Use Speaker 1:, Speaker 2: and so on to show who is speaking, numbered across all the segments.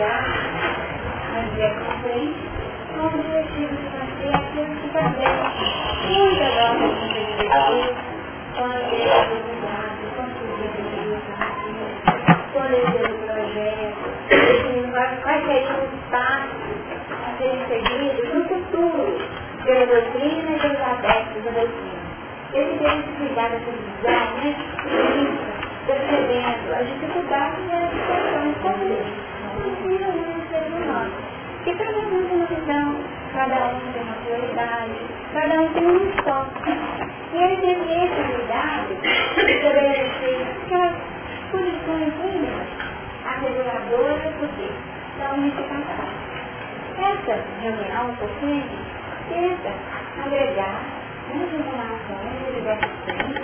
Speaker 1: chegar na dia frente com o objetivo de fazer aquilo que. Muita nossa vida com a igreja do cuidado, com o líder do projeto, a e que né? percebendo as dificuldades e as situações que. E cada um tem uma cada um tem prioridade, cada um tem um foco. E ele esse cuidado de estabelecer aquelas condições mínimas asseguradoras do que? Da unificação. Essa reunião, um pouquinho, tenta agregar muitas informações de diversos tempos,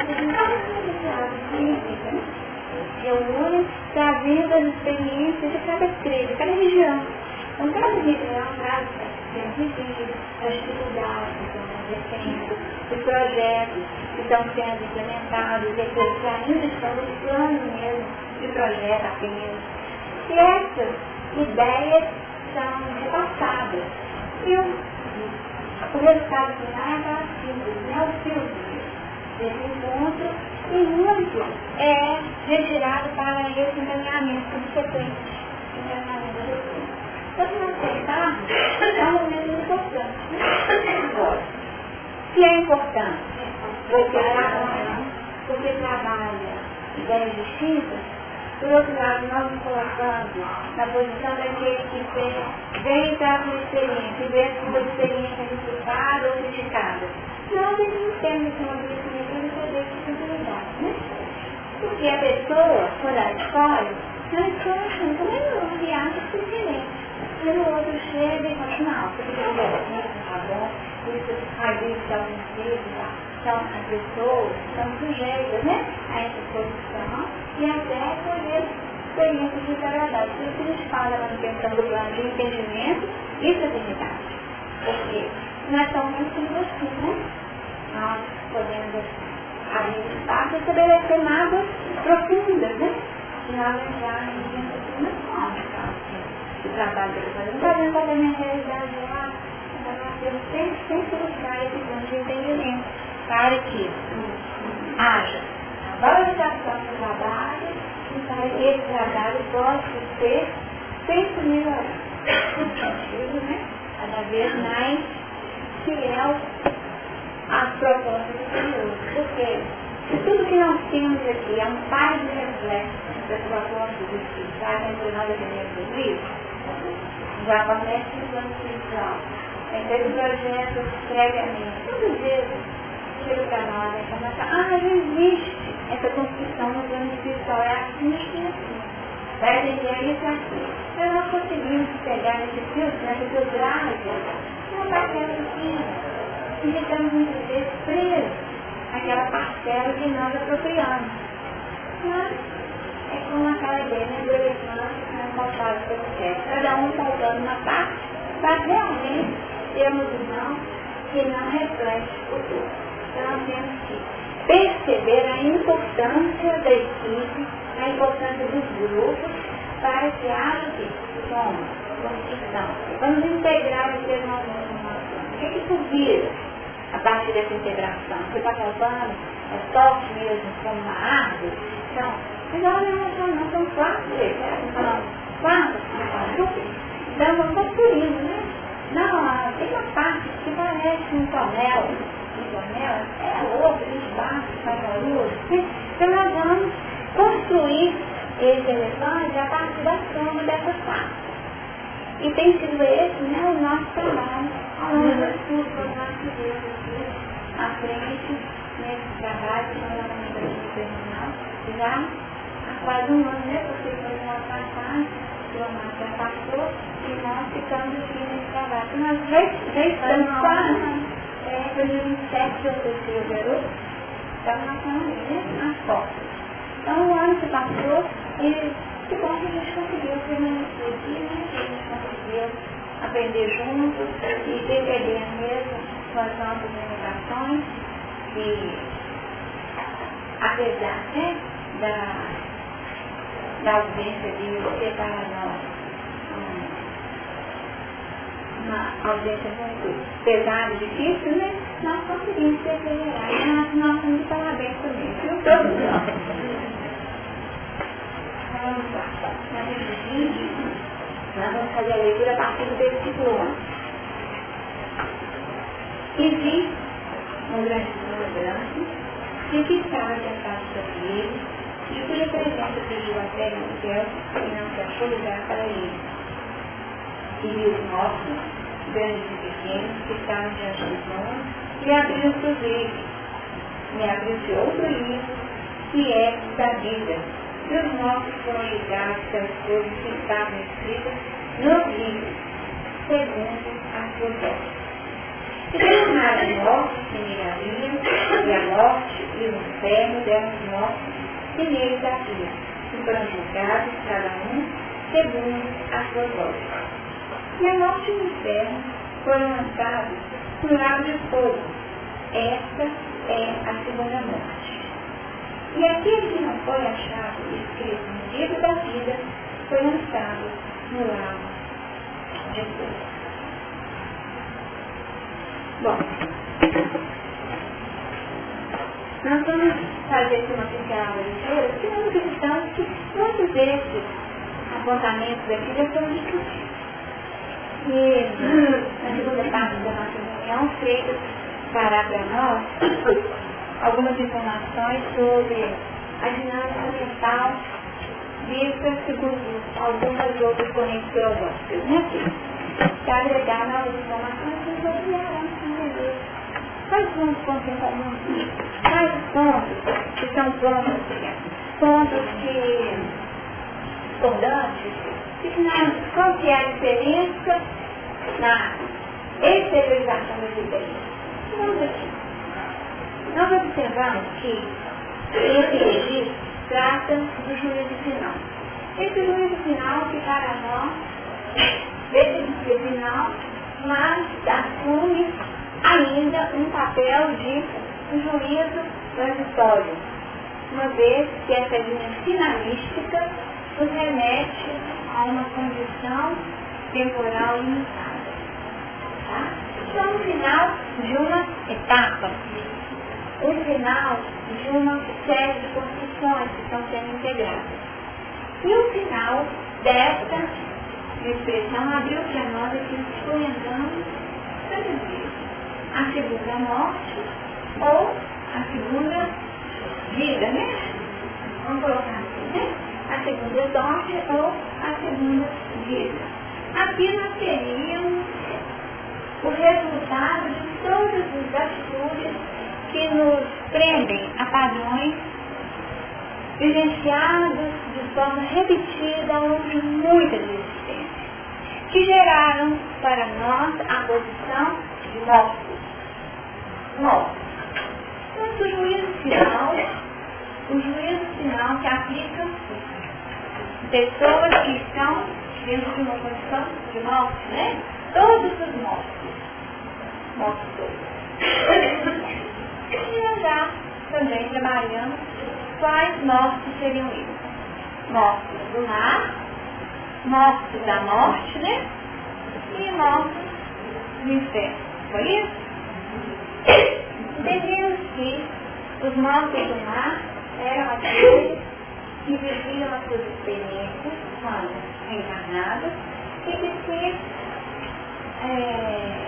Speaker 1: reúne trazendo as experiências de cada credo, cada região. Então, cada região traz as vividas, as dificuldades estão acontecendo, os projetos que estão sendo implementados, e aqueles que ainda estão no plano mesmo de projeto apenas. E essas ideias são repassadas. E o o resultado final é aquela síntese, né? o filtro desse encontro e muito é retirado para esse encaminhamento subsequente. Então, se nós pensarmos, é um momento importante. Se é importante, porque trabalha, porque trabalha ideias distintas, por outro lado, nós nos colocando na posição daquele que vem entrar com experiência e vê sua experiência resultada ou criticada. Não temos esse amadurecimento de né? Porque a pessoa, quando ela escolhe, ela escolhe assim, como é não, e acha suficiente. E o outro chega e fala, não, você precisa de tá bom, isso faz isso, dá um tá? Então, as pessoas são sujeitas, né, a essa posição e até colher experiências desagradáveis. Por isso que a gente fala da manutenção do plano de entendimento e fraternidade. Porque nós somos muito assim, né? Nós podemos abrir espaço e estabelecer mágoas profundas, né? E nós entrarmos em uma forma, o trabalho que eu estou fazendo, fazendo para a minha realidade lá, temos sempre, sempre buscar esse plano de entendimento para que haja valorização do trabalho e para que esse trabalho possa ser sempre melhorado. Né? Cada vez mais fiel às propostas do Senhor. Porque se tudo que nós temos aqui é um par de reflexo das propostas do Espírito, sabe? Entre nós aprendemos Cristo, já começa no plano espiritual. Aquele projeto previamente, todos eles, chega para nós a informação, ah, já existe essa construção no plano espiritual é assim, assim, assim. Vai entender isso aqui. Então nós conseguimos pegar nesse filtro, nessa filtragem, uma parcela pequena. E estamos muitas vezes presos àquela parcela que nós apropriamos. Mas é como aquela ideia, né? Irmãos que faltaram pelo certo. Cada um faltando uma parte, para realmente termos irmãos que não reflete o futuro. Então nós temos que perceber a importância da equipe, a importância dos grupos, para que haja soma, construção. Vamos integrar o ser humano. O que, que vira a partir dessa integração? Você está faltando é toque mesmo como uma árvore? Então, mas olha, não, não, são quatro, né? quatro, então vamos construindo, né? Não, tem uma parte que parece um tonel, janela, é outra, espaço, faz luz. Então nós vamos construir esse elefante a partir da soma dessas partes. E tem sido esse né, o nosso trabalho ao longo aqui à frente nesse trabalho que nós vamos fazer terminal já há quase um ano, né? Porque foi uma passagem, o Márcio já passou, e nós ficamos aqui nesse trabalho. Nós já, estamos quase é, 2007 eu fui o garoto, estava na família, nas portas. Então o ano que passou, e que bom que a gente conseguiu permanecer aqui, né? Aprender juntos e defender mesmo com as nossas limitações e apesar né, da, da ausência de você para nós ausência muito pesada, difícil, né? Nós conseguimos perseverar. E nós, nós estamos de parabéns também, viu? Todos nós. Vamos lá. Na Bíblia, nós vamos fazer a leitura a partir do versículo 11. E vi um grande número branco, e que estava sentado sobre ele, e cuja presença pediu a terra no céu, e não se achou lugar para ele e os nossos, grandes e pequenos, que estavam diante dos trono, e abriu-se os livros. E abriu-se outro livro, que é da vida. E os nossos ligados pelas coisas que estavam escritas nos livros, segundo a sua voz. E derramaram a morte que nele havia, e a morte e o inferno deram os nossos que neles havia, e foram julgados cada um segundo a sua voz. E a morte e o inferno foram lançados no lago de fogo. Esta é a segunda morte. E aquele que não foi achado escrito no livro da vida foi lançado no lago de fogo. Bom, nós vamos fazer aqui uma pequena leitura, porque nós acreditamos que todos esses apontamentos aqui já foram discutidos que na segunda parte da nossa reunião, Freire fará para nós algumas informações sobre a dinâmica mental vista segundo algumas outras correntes filosóficas. Né? Para agregar novas informações, que nós vamos Quais são os pontos em comum? Quais os pontos que são pontos, pontos que discordantes qual que é a diferença na exteriorização das ideias? Vamos aqui. Nós observamos que esse registro trata do juízo final. Esse juízo final que para nós, esse final, mas assume ainda um papel de juízo transitório, uma vez que essa linha finalística nos remete a uma condição temporal limitada. Tá? Então, final de uma etapa, o final de uma série de construções que estão sendo integradas. E o final desta expressão abriu para nós aqui experimentando a segunda morte ou a segunda vida, né? Vamos colocar assim, né? A segunda morte ou a segunda vida. Aqui nós teríamos o resultado de todas as atitudes prendem a padrões vivenciados de forma repetida ao longo de muitas existências, que geraram para nós a posição de mortos. Mortos. O juízo final, o juízo final que aplica pessoas que estão dentro de uma condição de morte, né? Todos os mortos. Mortos todos. E já também trabalhamos quais mortos seriam eles. Mortos do mar, mortos da morte, né? E mortos do inferno. Foi isso? Entendemos que os mortos do mar eram aqueles que viviam as suas experiências quando reencarnados e que se é,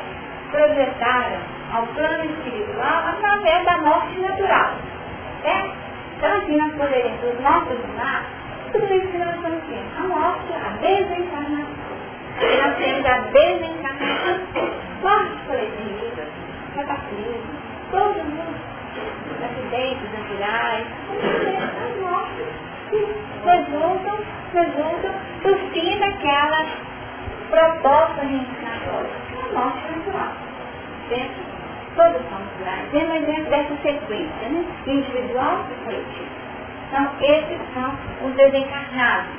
Speaker 1: projetaram ao plano espiritual através da morte natural. Certo? Então assim nós poderíamos, os do mar, tudo isso que nós estamos a morte, a desencarnação. Nós temos a desencarnação, mortes coletivas, cataclismos, todo mundo, acidentes naturais, as mortes resultam, resultam do fim daquela proposta reencarnatória, a morte natural. Certo? Todos são naturais. Tem um exemplo dessa sequência, né? Individual e coletivo. Então, esses são os desencarnados,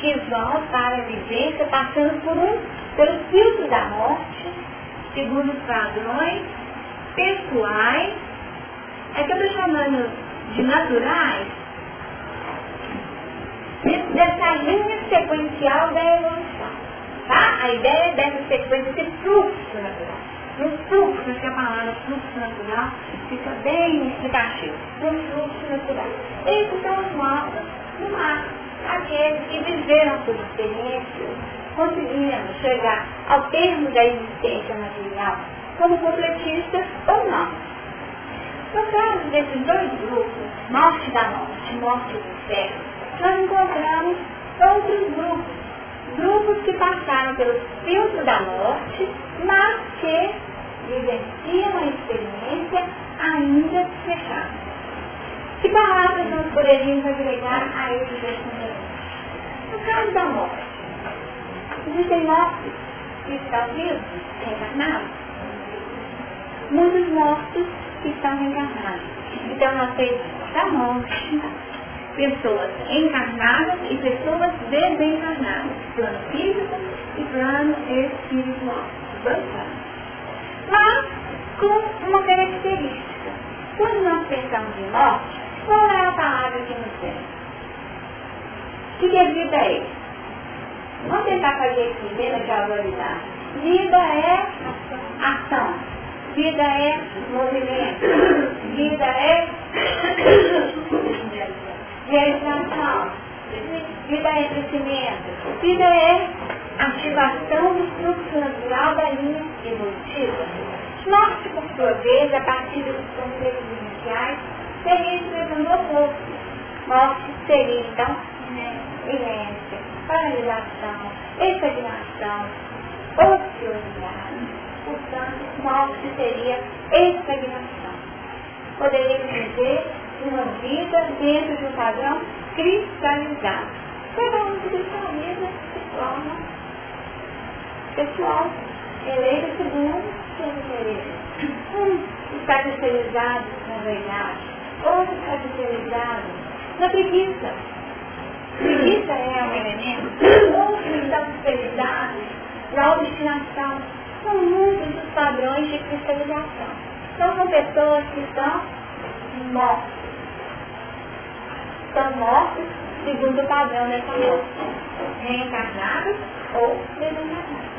Speaker 1: que vão para a vivência passando por um, pelo filtro da morte, segundo os padrões pessoais. É que eu estou chamando de naturais, dessa linha sequencial da evolução. Tá? A ideia dessa sequência de fluxo natural. No fluxo, que a palavra fluxo natural fica bem explicativo. No fluxo natural. Esses são os no mar. Aqueles que viveram suas experiências, conseguindo chegar ao termo da existência material como completistas ou não. No caso desses dois grupos, morte da morte, morte do inferno, nós encontramos outros grupos. Grupos que passaram pelo filtro da morte, mas que vivenciam a experiência ainda fechada. Que palavras nós poderíamos agregar a esses respondentes? No caso da morte, existem mortos que estão vivos, reencarnados. Muitos mortos que estão reencarnados. Então nós temos da morte, pessoas encarnadas e pessoas desencarnadas, plano físico e plano espiritual. Mas com uma característica. Quando nós pensamos em morte, qual é a palavra que nos vem? O que é vida é? Vamos tentar fazer aqui, dentro de autoridade. Vida é ação. Vida é movimento. Vida é realização. Vida é crescimento. Vida é ativação do fluxo natural da linha evolutiva. Morte, por sua vez, a partir dos conceitos iniciais, seria expressando o oposto. Morte seria, então, né, inércia, paralisação, estagnação, ociosidade. Portanto, morte seria estagnação. Poderíamos dizer uma vida dentro de um padrão cristalizado. Cada um de sua de forma pessoal, eleita segundo seus interesses. Um está cristalizado na verdade, outro está cristalizado na preguiça. Preguiça é um elemento, outro está cristalizado na obstinação. São muitos os padrões de cristalização. Então são pessoas que estão mortas estão mortos segundo o padrão dessa morte, reencarnados ou desencarnados.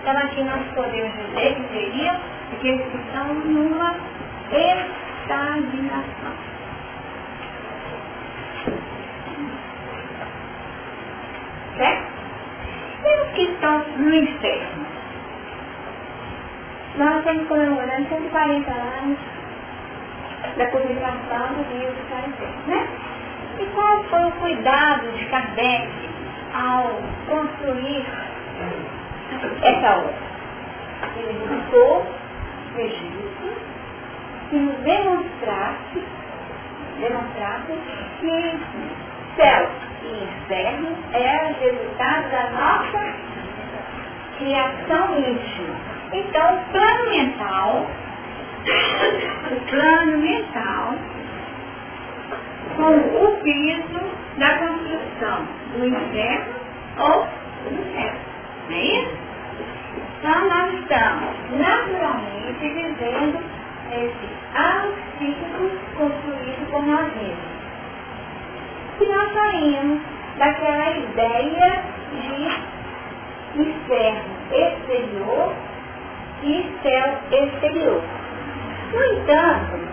Speaker 1: Então aqui nós podemos dizer que aqueles que estão numa estagnação. Certo? E os que estão no inferno? Nós estamos comemorando 140 anos da publicação do livro do Caribe, né? E qual foi o cuidado de Kardec ao construir essa obra? Ele buscou registros que nos demonstrasse, demonstrasse que céu e inferno eram resultado da nossa criação íntima. Então, o plano mental, o plano mental com o piso da construção do inferno ou do céu. Não é isso? Então nós estamos naturalmente vivendo esse auxílio construído por nós mesmos. E nós saímos daquela ideia de inferno exterior e céu exterior. No entanto,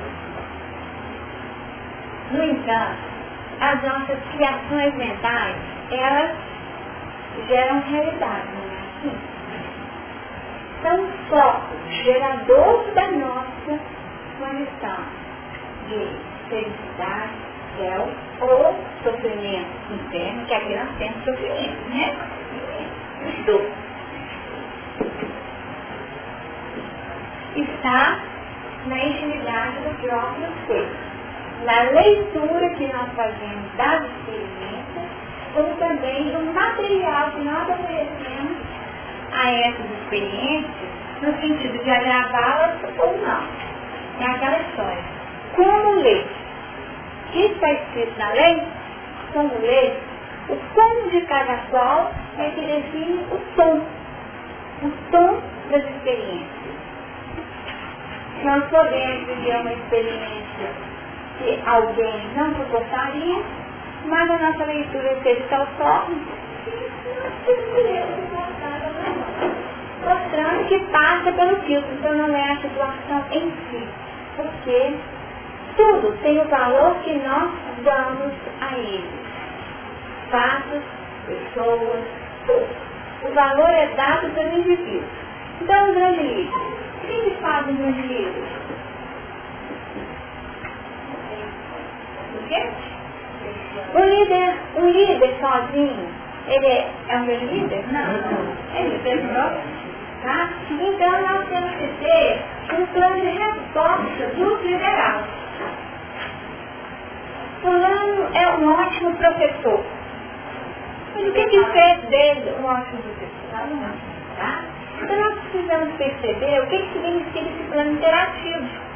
Speaker 1: no entanto, as nossas criações mentais, elas geram realidade, não é assim? São focos geradores da nossa condição de felicidade, céu ou sofrimento interno, que aqui nós temos sofrimento, né? Dor. Está na intimidade do próprio ser na leitura que nós fazemos das experiências, como também no material que nós oferecemos a essas experiências, no sentido de agravá-las ou não. É aquela história. Como ler? O que está escrito na lei? Como ler? O tom de cada qual é que define o tom. O tom das experiências. Nós podemos viver uma experiência que alguém não suportaria, mas a nossa leitura seja tal forma que nós poderíamos suportar passa pelo filtro, então não é a situação em si. Porque tudo tem o valor que nós damos a ele. Fatos, pessoas, tudo. O valor é dado pelo indivíduo. Então, o grande líder. O que faz um grande líder? O quê? O líder, o líder sozinho, ele é, é um líder? Não. Ele é líder Tá? Então nós temos que ter um plano de resposta do liderazgo. Fulano é um ótimo professor. Mas o que, que fez dele um ótimo professor? Tá? Então nós precisamos perceber o que, que significa esse plano interativo.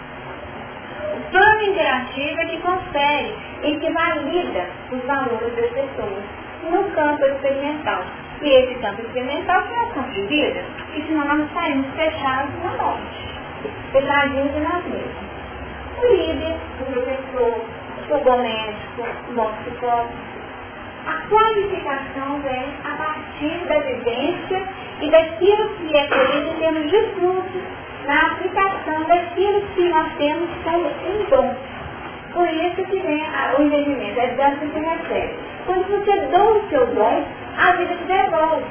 Speaker 1: O plano interativo é que confere e que valida os valores das pessoas no campo experimental. E esse campo experimental é o campo de vida, e senão nós saímos fechados na morte, fechadinhos de nós mesmos. O líder, o professor, o bom médico, o bom psicólogo. A qualificação vem a partir da vivência e daquilo que é colhido em termos de frutos, na aplicação daquilo que nós temos como um dom. Por isso que vem o entendimento, é dança que recebe. Quando você dá o seu dom, a vida te devolve.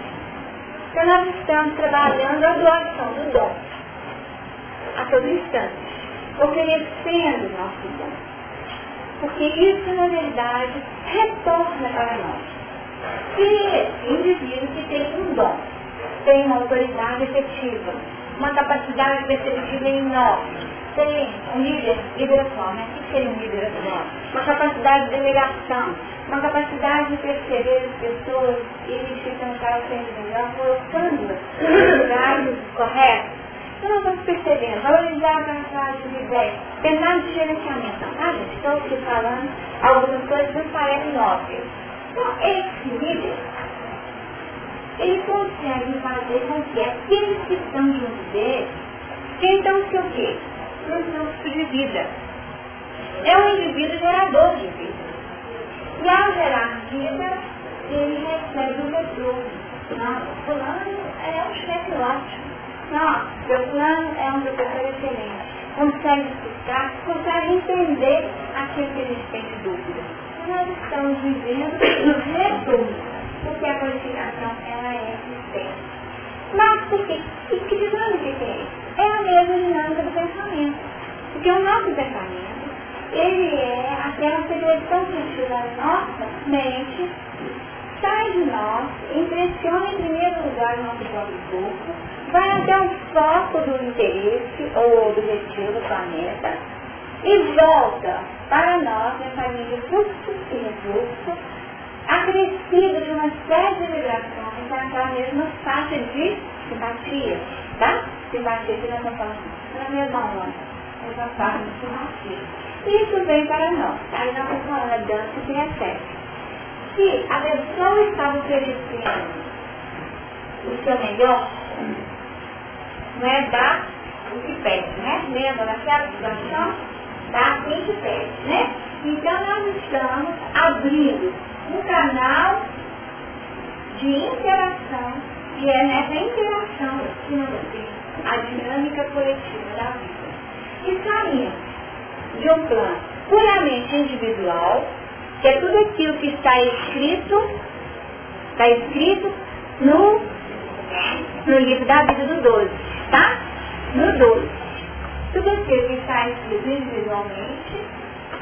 Speaker 1: Então nós estamos trabalhando a doação do dom. A todo instante. Oferecendo o nosso dom. Porque isso, na verdade, retorna para nós. Se indivíduo que tem um dom, tem uma autoridade efetiva, uma capacidade perceptiva enorme, tem um líder, lideração, né? O que seria um líder Uma capacidade de delegação, uma capacidade de perceber as pessoas e identificando cada sendo melhor, colocando nos lugares corretos. Então nós vamos percebendo, valorizar a capacidade de ideia, pensar de gerenciamento. Ah, gente, estou aqui falando algumas coisas não parecem óbvias. Então, esse líder, ele consegue fazer com que aqueles que estão junto dele sintam-se o quê? No fluxo de vida. É um indivíduo gerador de vida. E ao gerar vida, ele recebe o retorno. Nossa, fulano é um chefe ótimo. Nossa, seu fulano é um professor excelente. Consegue explicar, consegue entender aquilo que a gente tem de dúvida. Nós estamos vivendo no retorno, porque a qualificação ela é existente. Mas por quê? E que dinâmica é isso? É a mesma dinâmica do pensamento. Porque o nosso pensamento ele é aquela secreção que da nossa mente, sai de nós, impressiona em primeiro lugar o nosso próprio corpo, vai até o foco do interesse ou do planeta e volta para nós de fluxo e refluxo, acrescido de uma série de vibrações naquela mesma faixa de simpatia, tá? Simpatia que nós estamos falando na mesma onda, mesma faixa de simpatia. Isso vem para nós. Aí nós estamos falando da dança que recebe. Se a pessoa está oferecendo o seu melhor, não é dar o que pede, né? Lembra daquela situação? Dá o que pede, né? Então nós estamos abrindo um canal de interação e é nessa interação que nós temos a dinâmica coletiva da vida. E saímos de um plano puramente individual, que é tudo aquilo que está escrito, está escrito no, no livro da vida do 12, tá? No 12. Tudo aquilo que está escrito individualmente,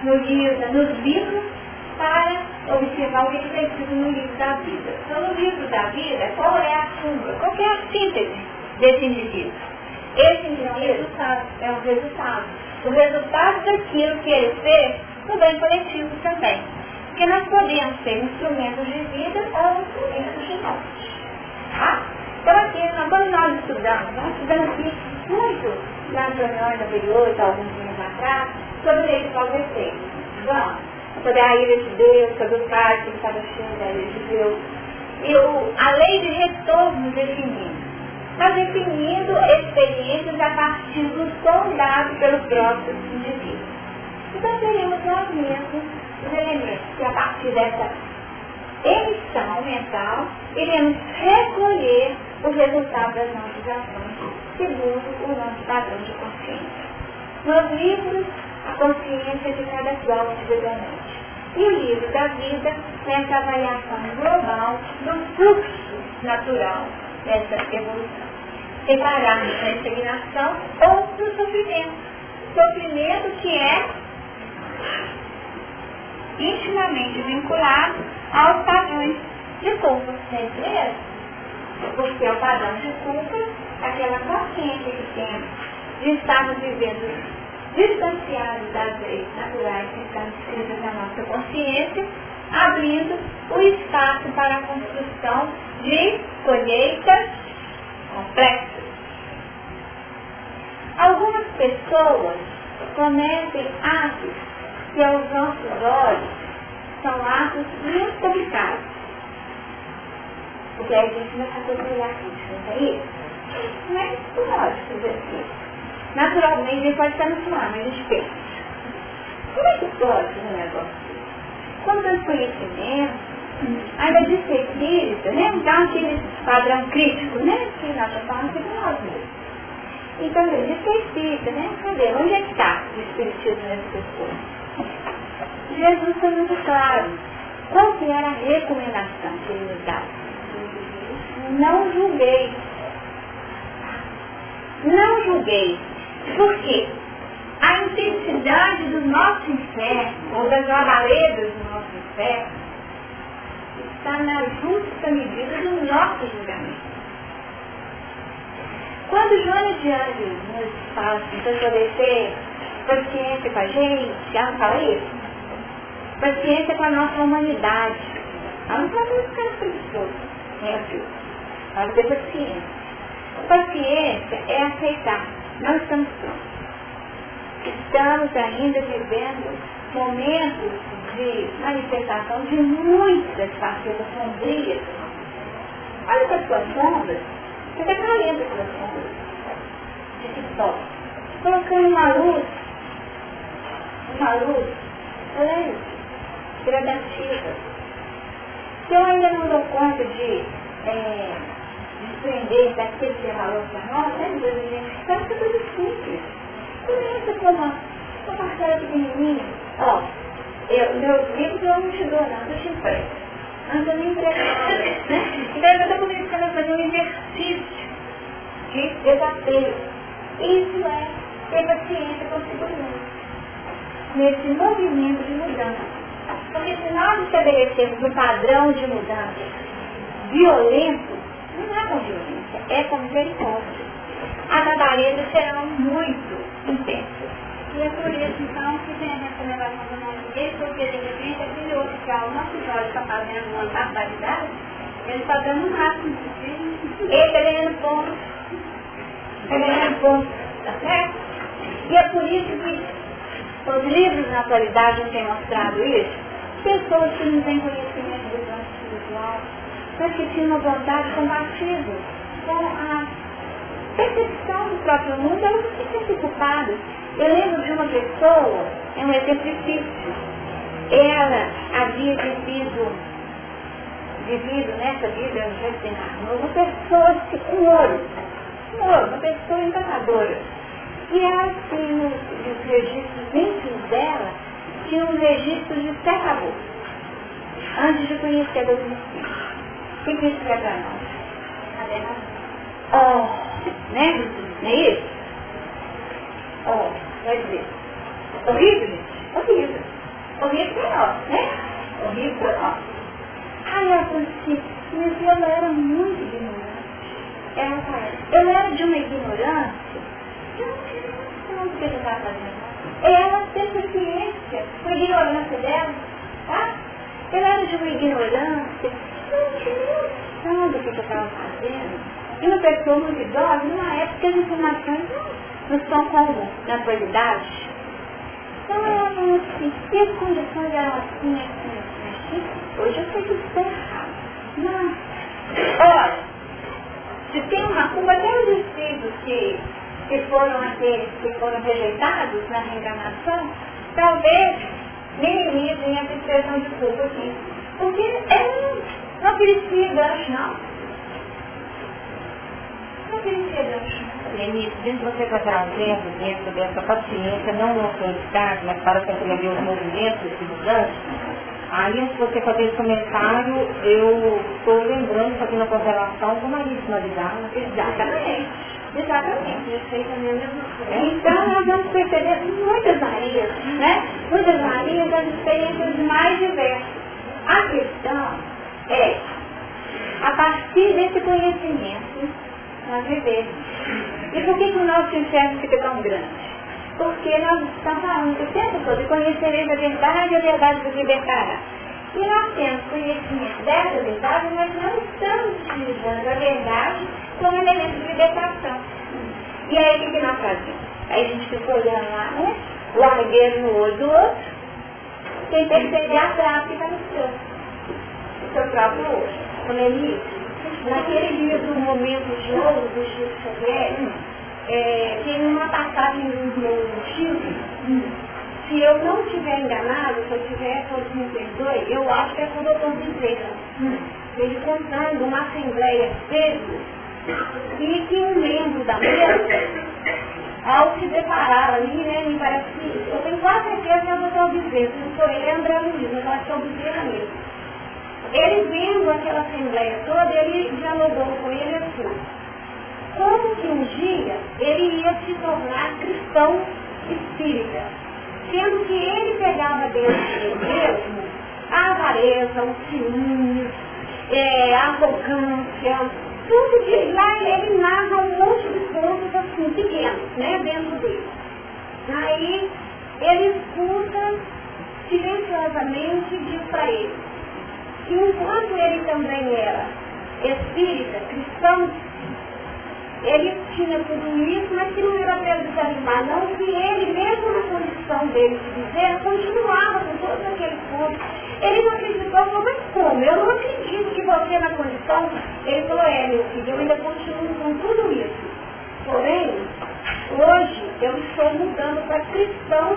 Speaker 1: no livro, nos livros, para observar o que está escrito no livro da vida. Então, no livro da vida, qual é a súmula? Qual é a síntese desse indivíduo? Esse indivíduo é um resultado o resultado daquilo que ele fez no bem coletivo também. Porque nós podemos ser instrumentos de vida ou instrumentos de morte. Tá? Então aqui, quando nós estudamos, nós estudamos aqui muito nas reuniões anteriores, alguns dias atrás, sobre lei de causa e efeito. Vamos? Sobre a ira de Deus, sobre o cálice que estava cheio da ira de Deus. E o, a lei de retorno definindo mas definindo experiências a partir do som dado pelos próprios indivíduos. Então teremos nós mesmos os elementos que a partir dessa emissão mental iremos recolher os resultados das nossas ações segundo o nosso padrão de consciência. Nos livros, consciência de cada qual individualmente. E o livro da vida nessa avaliação global do fluxo natural dessa evolução. Separarmos a estagnação ou do sofrimento. Sofrimento que é intimamente vinculado aos padrões de culpa. Não Porque é o padrão de culpa, aquela consciência que temos de estarmos vivendo distanciados das leis naturais que estão escritas na nossa consciência, abrindo o espaço para a construção de colheitas complexas. Algumas pessoas cometem atos que aos nossos olhos são atos muito complicados. Porque a gente não sabe olhar isso, não é isso? Não é lógico. Naturalmente, ele pode estar no final, mas a gente pensa. Como é que pode um negócio Com tanto conhecimento, ainda de ser espírita, né? Então, aquele padrão crítico, né? Que nós estamos falando de nós mesmos. Então, de ser espírita, né? Cadê? Onde é que está o espiritismo nessa pessoa? Jesus foi muito claro. Qual que era a recomendação que ele nos dava? Não julguei. Não julguei por quê? A intensidade do nosso inferno, ou das lavaredas do nosso inferno, está na justa medida do nosso julgamento. Quando Joana de Anjos nos fala assim, para estabelecer paciência com a gente, ela fala isso? Paciência com a nossa humanidade. Ela não isso ficar preguiçoso, né, filho? Ela ter paciência. Paciência é aceitar não estamos prontos. Estamos ainda vivendo momentos de manifestação de muitas facetas sombrias. Olha para as suas sombras. Você está calendo pelas sombras. De TikTok. Colocando uma luz. Uma luz leve, gradativa. Se eu ainda não dou conta de é, desprender daquele que é valor para nós, né, Deus, gente? Essa coisa simples. Começa com uma, uma parcela pequenininha. Ó, eu, meus livros eu não te dou, não, eu te empresto. Antes eu não empresto né? Então eu estou começando a fazer um exercício de desafio. Isso é ter paciência consigo mesmo. Nesse movimento de mudança. Porque se nós estabelecemos um padrão de mudança violento, não é com violência, é com misericórdia. As labaredas serão muito intensas. E é por isso, então, que tem essa revelação do nome dele, porque de repente aquele oficial, o nosso Jorge está fazendo uma barbaridade, ele está dando um máximo. Ele está ganhando pontos. Está ganhando pontos, tá certo? E é por isso que os livros na atualidade têm mostrado isso. Pessoas que não têm conhecimento do plano espiritual, mas que tinha uma vontade compatível com a percepção do próprio mundo, elas não se preocupadas. Eu lembro de uma pessoa, é um exercício, ela havia vivido, vivido nessa vida, no retornar, uma pessoa com ouro, um ouro, uma pessoa encantadora. E ela tinha os registros íntimos dela, tinha um registro de terra antes de conhecer a doutrina o que, que isso quer para nós? Oh, né? Não é isso? Oh, quer dizer, horrível, gente? Horrível. Horrível para nós, né? Horrível para nós. Aí ela falou assim, mas eu era muito ignorante. Ela eu era de uma ignorância, eu não tinha noção do que eu estava fazendo. Ela tem paciência com a ignorância dela, tá? Eu era de uma ignorância, noção do que eu estava fazendo. E uma pessoa muito idosa, numa época as informações não são como na atualidade. Então ela falou assim, e as condições eram assim, assim, assim, assim. Hoje eu sei que isso está errado. Não. Olha, se tem uma culpa, até os espíritos que, que foram aqueles que foram rejeitados na reencarnação, talvez minimizem essa expressão de culpa aqui. Porque é não oferecia gancho, não. Não oferecia gancho.
Speaker 2: Denise, dentro de você vai trazendo dentro dessa paciência, não no seu estado, mas para compreender os movimentos mudantes, aí se você fazer esse comentário, eu estou lembrando, fazendo a correlação com a Maria Finalizada.
Speaker 1: Exatamente. Exatamente, eu sei também a mesma coisa. Então nós vamos perceber muitas Marias, né? Muitas Marias das experiências mais diversas. A questão é, a partir desse conhecimento, nós vivemos. E por que, que o nosso inferno fica tão grande? Porque nós estamos falando o tempo todo conhecereis a verdade a verdade vos libertará. E nós temos conhecimento dessa verdade, mas não estamos utilizando a verdade como elemento de libertação. E aí o que, que nós fazemos? Aí a gente fica olhando lá, né? O argueiro no olho do outro, sem perceber a prática no seu, no seu olho. Como naquele dia do momento de ouro do Chico Xavier, é, tem uma passagem no Chico, se eu não estiver enganado, se eu tiver, pode me perdoe, eu acho que é com o doutor Bezerra. Ele contando uma assembleia cedo e que um membro da mesa, ao se deparar ali, né, me parece que, eu tenho quase certeza que é o doutor Bezerra, não for ele é André Luiz, mas eu acho que é o Bezerra mesmo. Ele vendo aquela assembleia toda, ele dialogou com ele assim, como que um dia ele ia se tornar cristão espírita, sendo que ele pegava dentro de mesmo a avareza, o ciúme, é, a arrogância, tudo de lá ele narra um monte de pontos assim, pequenos, né, dentro dele. Aí ele escuta silenciosamente e diz para ele que enquanto ele também era espírita, cristão, ele tinha tudo isso, mas que não era para desanimar, não, que ele, mesmo na condição dele de dizer, continuava com todos aqueles pontos. Ele não acreditou, falou, mas como? Eu não acredito que você na condição. Ele falou, é, meu filho, eu ainda continuo com tudo isso. Porém, hoje eu estou mudando para cristão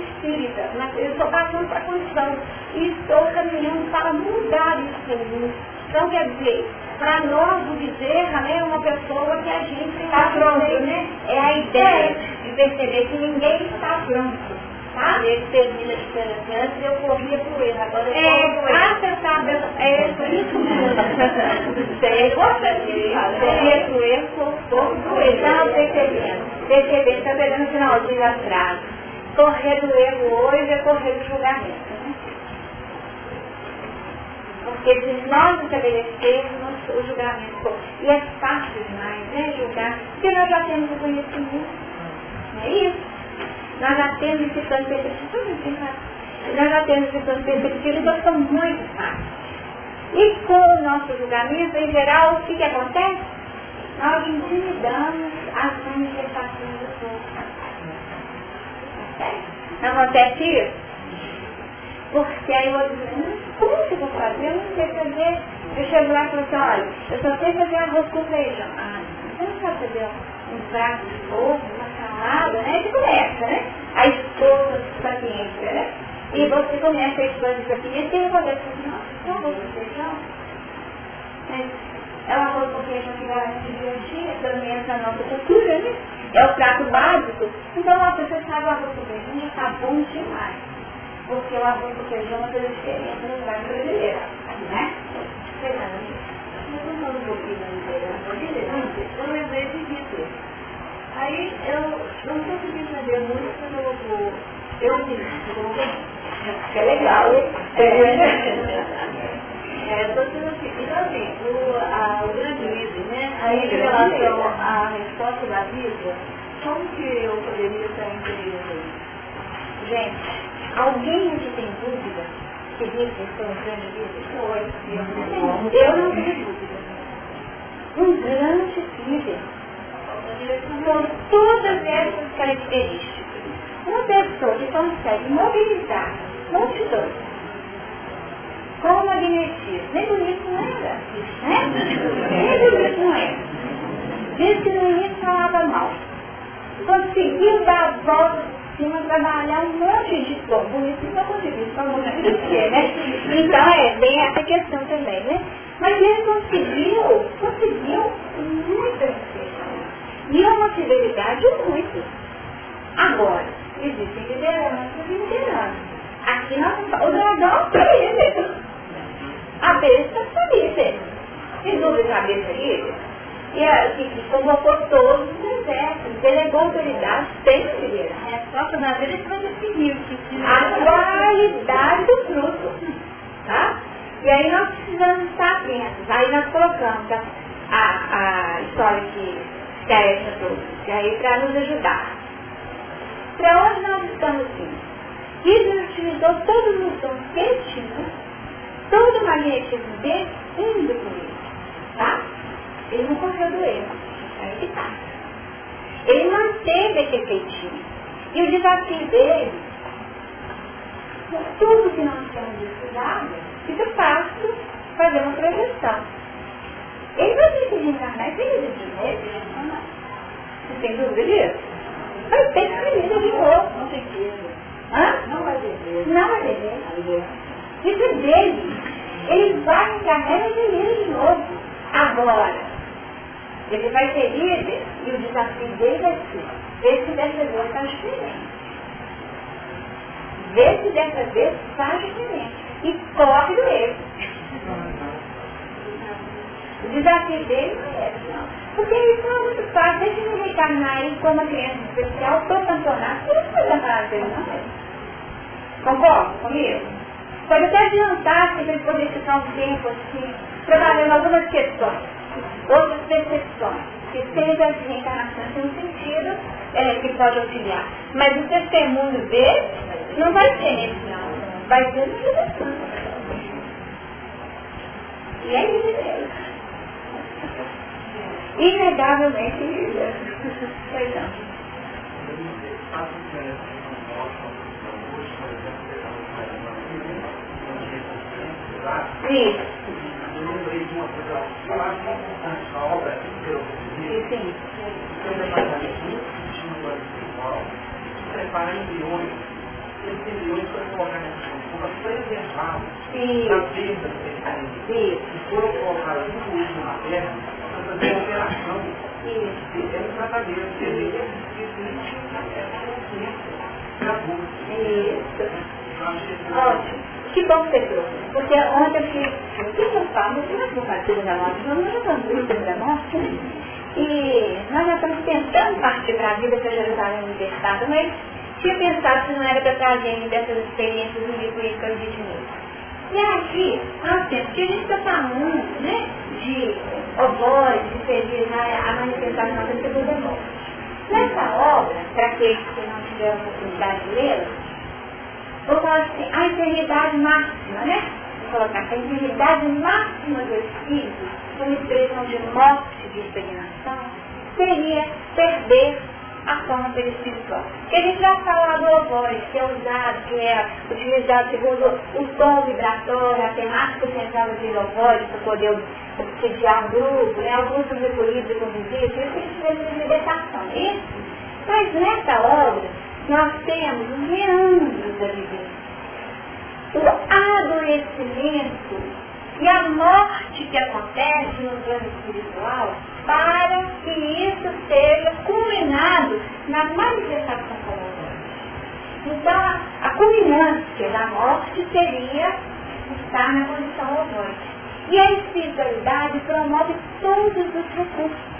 Speaker 1: espírita, eu estou passando para a condição e estou caminhando para mudar isso em mim. Então, quer dizer, para nós o Bezerra né, é uma pessoa que a gente está pronto, né? É a ideia de perceber que ninguém está pronto. Tá? Ele termina de ser antes eu corria por ele, agora eu é, por ele. Ah, você sabe, é isso mesmo. Sei, corria por ele, corro por ele. Não, percebendo. Percebendo, está pegando o finalzinho frase. Correr do erro hoje é correr do julgamento. Porque se nós estabelecermos o julgamento, e é fácil demais, né, julgar, porque nós já temos o conhecimento. Não é isso? Nós já temos esse plano perspectivo. Nós já temos esse plano perspectivo, então são muito fáceis. E com o nosso julgamento, em geral, o que, que acontece? Nós intimidamos as manifestações do corpo. Não acontece isso? Porque aí eu digo, como que eu vou fazer? Eu não sei fazer. Eu chego lá e falo assim, olha, eu só sei fazer arroz com feijão. Ah, você não sabe fazer um prato de ovo, uma salada, né? Você começa, né? A esposa de paciência, né? E você começa a esposa de paciência e eu vou dizer assim, nossa, arroz com feijão? É, é um arroz com feijão que vai se dia pelo menos na nossa cultura, né? É o prato básico. Então, nossa, você sabe o arroz com feijão está bom demais porque o arroz com feijão é coisa diferente no prato brasileiro, né?
Speaker 3: Liderança, eu lembrei de Vitor. Aí eu não consegui entender muito quando eu vou. Eu
Speaker 1: que é legal, hein?
Speaker 3: É, assim, então assim, o, a, o grande livro, né? Aí em relação à resposta da vida, como que eu poderia estar entendendo isso?
Speaker 1: Gente, Alguém aqui tem dúvida que Hitler foi um grande líder? Foi. Eu não tenho dúvida. Um grande líder. Com todas essas características. Uma pessoa que consegue mobilizar multidões com magnetismo. Nem bonito não era. Né? Nem bonito não era. Que no início falava mal. Conseguiu dar a volta cima trabalhar um monte de coisa. Bonito não conseguiu, só um monte de quê, né? Então é bem essa questão também, né? Mas ele conseguiu, conseguiu muitas coisas. E é uma fidelidade muito. Agora, existem lideranças e lideranças. Aqui nós o dragão é. A besta é líder. Sem dúvida a besta é líder. E a, que convocou todos os exércitos, delegou autoridade, tem liderança.
Speaker 3: É só que na vida que vai que
Speaker 1: A qualidade do fruto. Tá? E aí nós precisamos estar atentos. Aí nós colocamos a, a, a história que, que a Edna trouxe, aí para nos ajudar. Para onde nós estamos indo? Hitler utilizou todos os dons que ele tinha, todo o magnetismo dele, indo por ele. Tá? Ele não correu do erro. Aí que tá. Ele manteve esse feitinho. E o desafio dele, por tudo que nós temos estudado, fica fácil fazer uma projeção. Ele vai que reencarnar e ser de novo. Você tem dúvida disso? Vai ter que ser de novo.
Speaker 3: Com certeza.
Speaker 1: Hã?
Speaker 3: Não vai viver.
Speaker 1: Não vai viver. É dele. Ele vai encarnar e vai viver de novo. Agora, ele vai ser líder e o desafio dele vai ser ver se dessa vez faz diferente. Ver se dessa vez faz diferente. E corre do erro. O desafio dele não é esse, não. Porque isso é muito fácil. Deixa ele reencarnar aí como uma criança especial, todo campeonato, não precisa lembrar dele, não é? Concorda comigo? Pode até adiantar para ele poder ficar um tempo assim, trabalhando algumas questões, outras percepções, que seja as reencarnações tem um sentido é, que pode auxiliar. Mas o testemunho dele não vai ser nesse não, vai ser no que E é isso. Inegavelmente, pois não. Isso.
Speaker 4: Eu lembrei de uma coisa, eu acho que é importante na obra que eu
Speaker 1: Sim.
Speaker 4: que eu departamento muito ano espiritual, preparar embriões, esses embriões foram colocados para preservar a vida do.
Speaker 1: Isso.
Speaker 4: E foram colocados no último na terra para fazer uma operação. E é um tratamento, que existe gratuito. Eu que
Speaker 1: bom que você trouxe. Porque ontem eu fiz, o que eu falo? Nós não partimos da morte, nós estamos livres da morte. E nós já estamos tentando partir para a vida para Jerusalém libertada, mas tinha pensado se não era para trazer dessas experiências do livro que eu disse E aqui, nós temos, que a gente está falando, né, de ovoide, de pedir a manifestação da segunda morte. Nessa obra, para aqueles que não tiveram oportunidade de lê-la, assim, a eternidade máxima, né? Vou colocar a eternidade máxima do Espírito, como expressão de morte de estagnação, seria perder a forma perispiritual. Que a gente vai do ovoide, que é usado, que é utilizado segundo o tom vibratório, a temática central do ovoide, para poder obsediar um grupo, né? Alguns recolhidos e isso a gente vê de libertação, é isso? Mas nessa obra, nós temos os meandros da vivência. O adoecimento e a morte que acontece no plano espiritual para que isso seja culminado na manifestação como Então, a culminância da morte seria estar na condição ovoide. E a espiritualidade promove todos os recursos.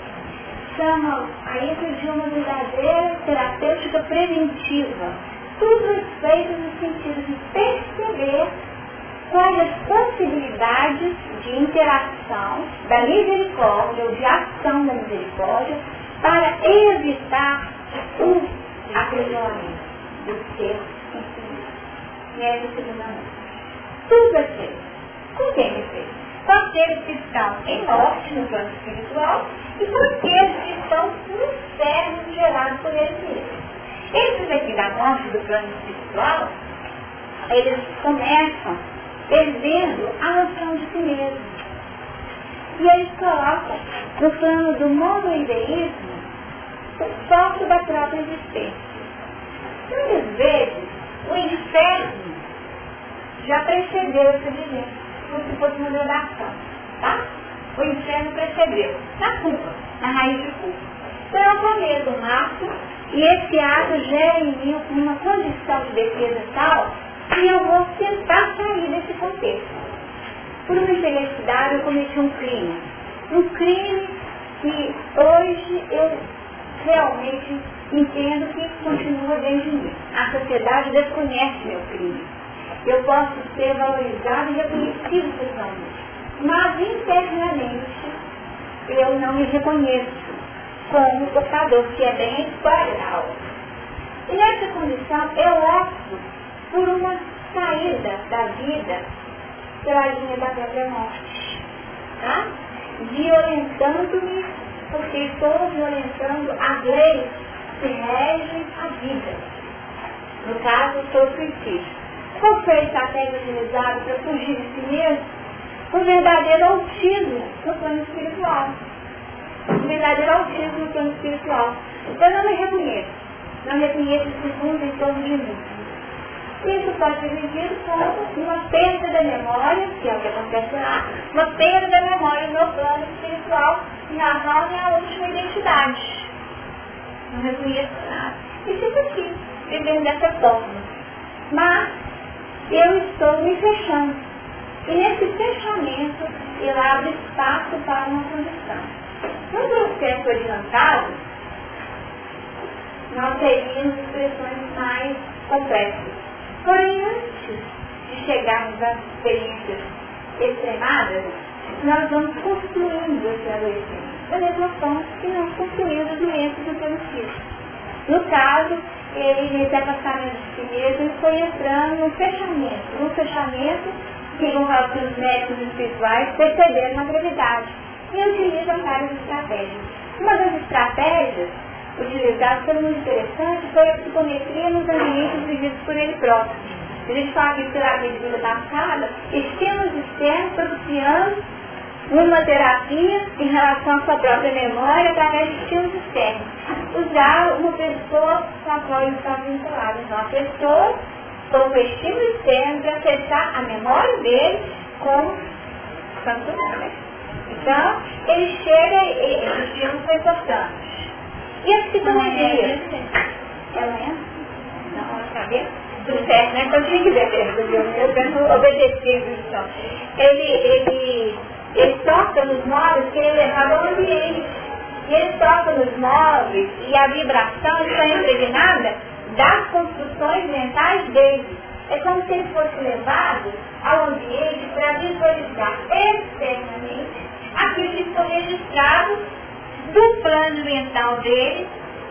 Speaker 1: Chama a isso de uma verdadeira terapêutica preventiva. Tudo feito no sentido de perceber quais as possibilidades de interação da misericórdia ou de ação da misericórdia para evitar o aprisionamento do ser infinito. E é a segunda mão. Tudo é feito. Com quem é feito? Com aqueles que estão em morte no plano espiritual e aqueles que estão no inferno gerado por eles mesmos. Esses aqui da morte do plano espiritual, eles começam perdendo a noção de si mesmo. E eles colocam no plano do monoideísmo o foco da própria existência. Muitas vezes, o inferno já precedeu essa vivência, como se fosse uma gradação, tá? O inferno precedeu, na culpa, na raiz de culpa. Então eu começo o mato e esse ato gera em mim uma condição de defesa tal que eu vou tentar sair desse contexto. Por uma infelicidade eu cometi um crime. Um crime que hoje eu realmente entendo que continua dentro de mim. A sociedade desconhece meu crime. Eu posso ser valorizado e reconhecido socialmente. Mas internamente eu não me reconheço como pecador, que é bem especial. E nessa condição eu opto por uma saída da vida pela linha da própria morte. Tá? Violentando-me, porque estou violentando as leis que regem a vida. No caso, sou suicídio. Qual foi a estratégia utilizada para fugir de si mesmo? Um verdadeiro autismo no plano espiritual. Um verdadeiro autismo no plano espiritual. Eu não me reconheço. Não reconheço esse mundo em torno de mim. Isso pode ser vivido como uma perda da memória, que é o que acontece lá, uma perda da memória no plano espiritual, narrando a última identidade. Não reconheço nada. E fica aqui, vivendo dessa forma. Mas eu estou me fechando. E nesse fechamento, ele abre espaço para uma condição. No processo adiantado, nós teríamos expressões mais complexas. Porém, antes de chegarmos às experiências extremadas, nós vamos construindo esse adoecimento. Da mesma forma que nós construímos as doenças do pelo No caso, ele, nesse afastamento de si mesmo, ele foi entrando no fechamento. No fechamento, que os médicos espirituais perceberam a gravidade e utilizam várias estratégias. Uma das estratégias utilizado foi muito interessante foi a psicometria nos ambientes vividos por ele próprio. Gente fala que pela vida passada, estímulos externos propiciando uma terapia em relação à sua própria memória através de estímulos externos. Usar uma pessoa com a qual ele está vinculado. Então, a pessoa com o estímulo externo para acessar a memória dele como santo Então, ele chega e o estímulo foi importante. E a psicometria? Ela é? Não, ela sabe? Tudo certo, né? Então tinha que ver eu tento obedecer então. Ele, ele, ele toca nos móveis que ele levava ao ambiente. E ele toca nos móveis e a vibração está impregnada das construções mentais dele. É como se ele fosse levado ao ambiente para visualizar externamente aquilo que foi registrado do plano mental dele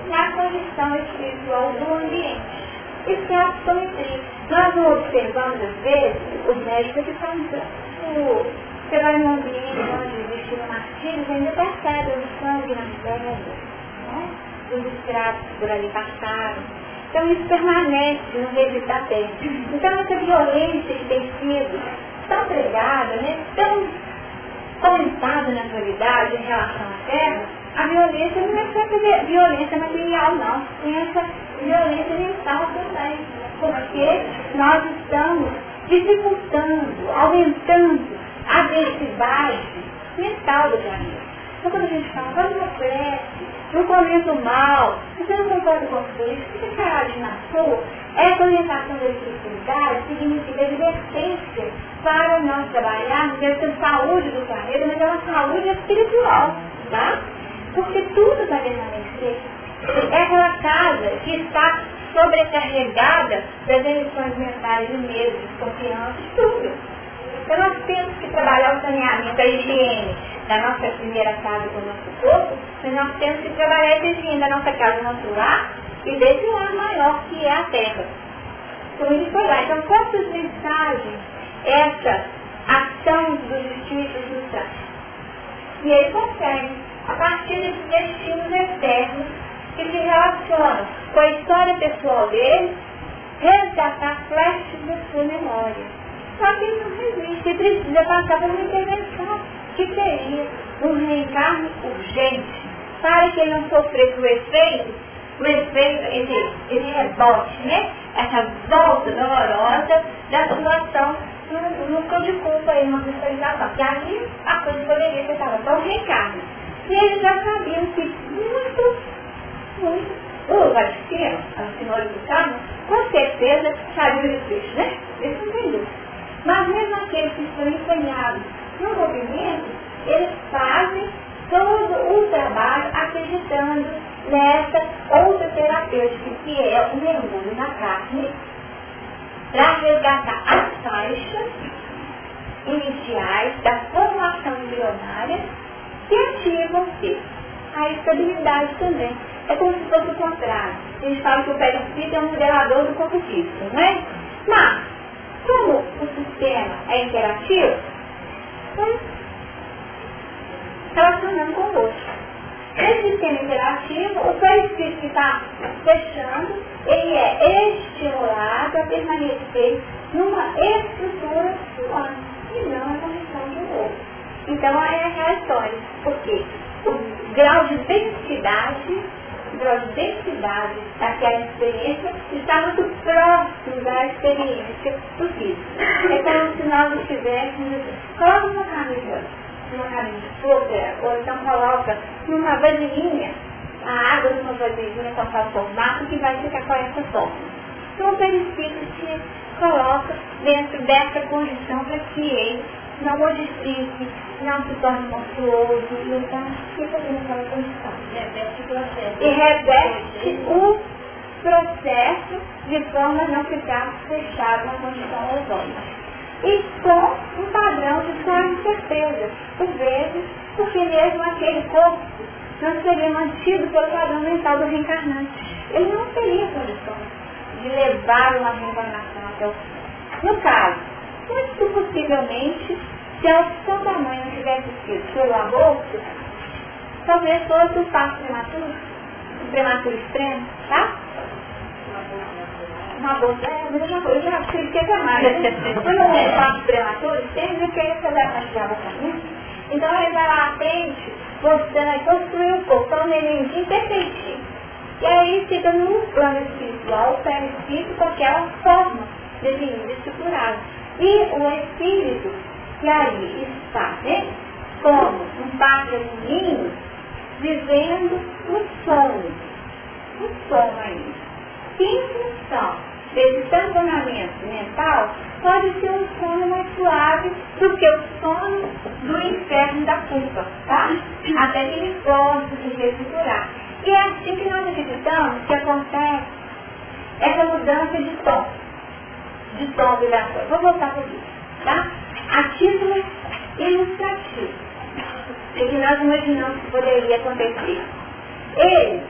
Speaker 1: na condição espiritual do ambiente. Isso é a psicometria. Nós não observamos, às vezes, os médicos que o, você vai num ambiente onde existe um martírio, ainda percebe o sangue na pedra, né? os estratos por ali passaram. Então isso permanece no registro da terra. Então essa violência que tem sido tão pregada, né? tão comentada na atualidade em relação à terra, a violência não é só violência material, não. Tem essa violência mental também. Porque nós estamos dificultando, aumentando a densidade mental do planeta. Então quando a gente fala, vamos no prece, não comento mal, você não concorda com isso, fica caralho na sua, essa orientação da espiritualidade significa advertência para nós trabalharmos essa saúde do planeta, mas é uma saúde espiritual, tá? porque tudo vai permanecer. É aquela casa que está sobrecarregada das emissões mentais de medo, desconfiança, de tudo. Então nós temos que trabalhar o saneamento, a higiene da nossa primeira casa com o nosso corpo, mas nós temos que trabalhar a higiene da nossa casa, do nosso lar e desse lar maior que é a terra. Então ele foi lá. Então quantas mensagens essa ação dos espíritos nos traz? E ele consegue a partir desses destinos externos que se relacionam com a história pessoal dele, resgatar flashes da sua memória. Só que ele não resiste, ele precisa passar por uma intervenção, que seria um reencarno urgente, para que ele não sofresse o efeito, o efeito, esse, esse rebote, né? essa volta dolorosa da situação no, no de culpa e numa cristalização. Que ali a coisa poderia ser salva. Então, reencarno. E eles já sabiam que muito a senhora do carro, com certeza saiu de peixe, né? Isso não tem dúvida. Mas mesmo aqueles que estão empenhados no movimento, eles fazem todo o trabalho acreditando nessa outra terapêutica, que é o mergulho na carne, para resgatar as faixas iniciais da formação embrionária que ativam-se a estabilidade também. É como se fosse o contrário. A gente fala que o perispírito é um modelador do corpo físico, não é? Mas, como o sistema é interativo, então, relacionando com o outro. Esse sistema interativo, o perispírito que está fechando, ele é estimulado a permanecer numa estrutura humana e não a condição do outro. Então é aquela história, porque o grau de densidade, grau de densidade daquela experiência está muito próximo da experiência do físico. É como se nós estivéssemos, coloca uma camisa, uma camisa folha, ou então coloca numa vasilhinha, a água numa vasilhinha com tal formato que vai ficar com essa forma. Então o perispírito se coloca dentro dessa condição para que ele não modifique, não se torne monstruoso, então fica dentro daquela condição. E reveste o processo de forma a não ficar fechado na condição ozônica. E com um padrão de sua incerteza, por vezes, porque mesmo aquele corpo não seria mantido pelo padrão mental do reencarnante. Ele não teria condições de levar uma reencarnação até o fim. No caso, muito possivelmente, se a opção da mãe não tivesse sido pelo aborto, talvez fosse o parto prematuro, o prematuro extremo, tá? Um aborto, é, mas eu já, eu já expliquei jamais. Quando é parto prematuro, tem que querer fazer a abortamento. Então ele vai lá à frente, mostrando, construir o corpo, então um nenenzinho perfeitinho. E aí fica no plano espiritual, o perispírito com aquela forma definida, estruturada. E o espírito que aí está, né, como um pássaro vivendo o sono. O sono aí. Em função desse tamponamento mental, pode ser um sono mais suave do que o sono do inferno da culpa, tá? Até que ele possa se reestruturar. E é assim que nós acreditamos que acontece essa mudança de tom. De vibratório. Vou voltar para isso, tá? A título ilustrativo. O que nós imaginamos que poderia acontecer. Ele,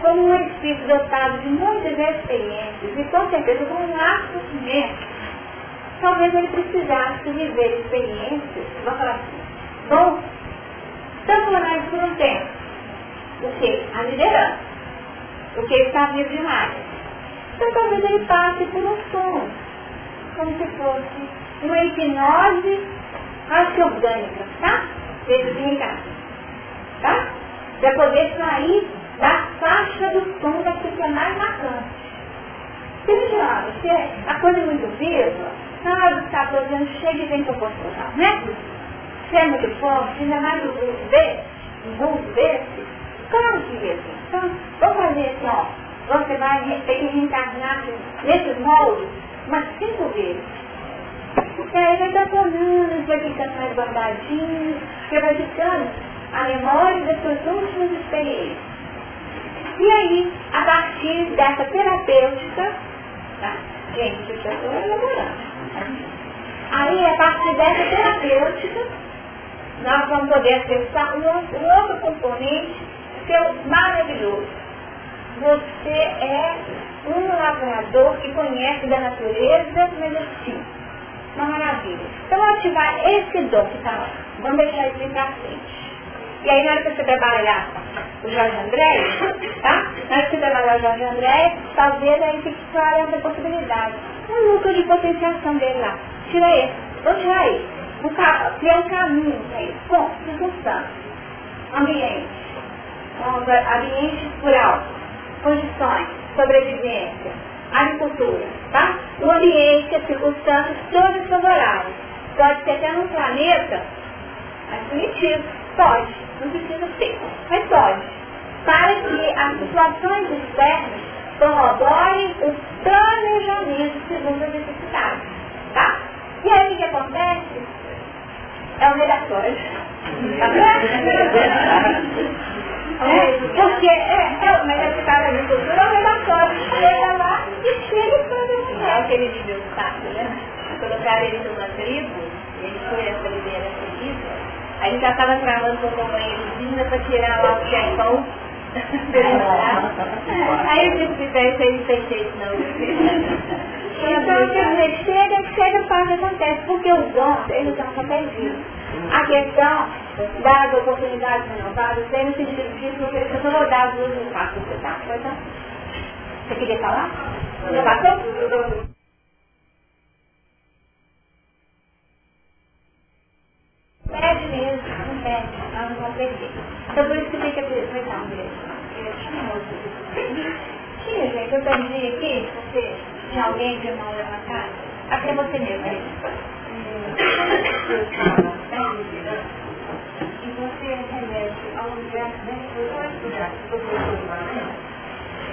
Speaker 1: como um espírito dotado de muitas experiências e com certeza com um largo conhecimento, talvez ele precisasse viver experiências, vamos falar assim, bom, temporários por um tempo o que? A liderança. Porque ele está vivo demais. Então talvez ele passe por um sono, como se fosse uma hipnose quase orgânica, tá? Dentro de casa. Tá? Para poder sair da faixa do som da que é mais marcante. Veja, você, a coisa é muito viva, do está fazendo cheio de vento proporcional, né? Se é muito forte, ainda mais no grupo desse, um grupo desse, Claro que isso. Então, vamos fazer assim, ó. Você vai ter que reencarnar nesses moldes umas cinco vezes. Porque aí vai estar tornando, vai ficando mais guardadinho, você vai ficando a memória das suas últimas experiências. E aí, a partir dessa terapêutica, tá? gente, eu estou elaborando. Aí, a partir dessa terapêutica, nós vamos poder acessar um um outro componente seu maravilhoso. Você é um lavrador que conhece da natureza, mas assim, uma maravilha. Então, ativar esse dom que está lá. Vamos deixar isso para frente. E aí, na hora que você trabalhar o Jorge André, tá? Na hora que você trabalhar o Jorge André, talvez aí fique clara essa possibilidade. Um núcleo de potenciação dele lá. Tira ele. Vou tirar ele. Um, criar um caminho para ele. Bom, circunstância. Ambiente ambiente rural, condições, sobrevivência, agricultura, tá? O ambiente, as circunstâncias, todas favoráveis. Pode ser até num planeta mais primitivo, pode, não precisa ser, mas pode. Para que as situações externas corroborem o planejamento segundo a necessidade. Tá? E aí o que acontece? É o redatório. Tá é, porque, é, é, mas é por causa da cultura, é o redatório. Chega lá e chega e faz
Speaker 3: É aquele vídeo do saco, né? Colocaram ele numa tribo, ele foi essa liderança disso, aí ele já estava travando com o companheiro vinda para tirar lá o chefão. aí eu disse que isso aí não tem jeito não.
Speaker 1: Então, quer dizer, chega, chega, faz o que acontece, porque os dons, eles estão protegidos. A questão das oportunidades renovadas no sentido disso, porque eu vou dar as duas no fato, você tá? Foi, tá? Você queria falar? Já passou? Pede mesmo, não pede, nós não vamos perder. Então por isso que tem que aproveitar um Tinha, gente, eu perdi aqui, você tinha alguém de mão levantada? Até você mesmo, aí.
Speaker 3: E você remete a um lugar bem lugar que você foi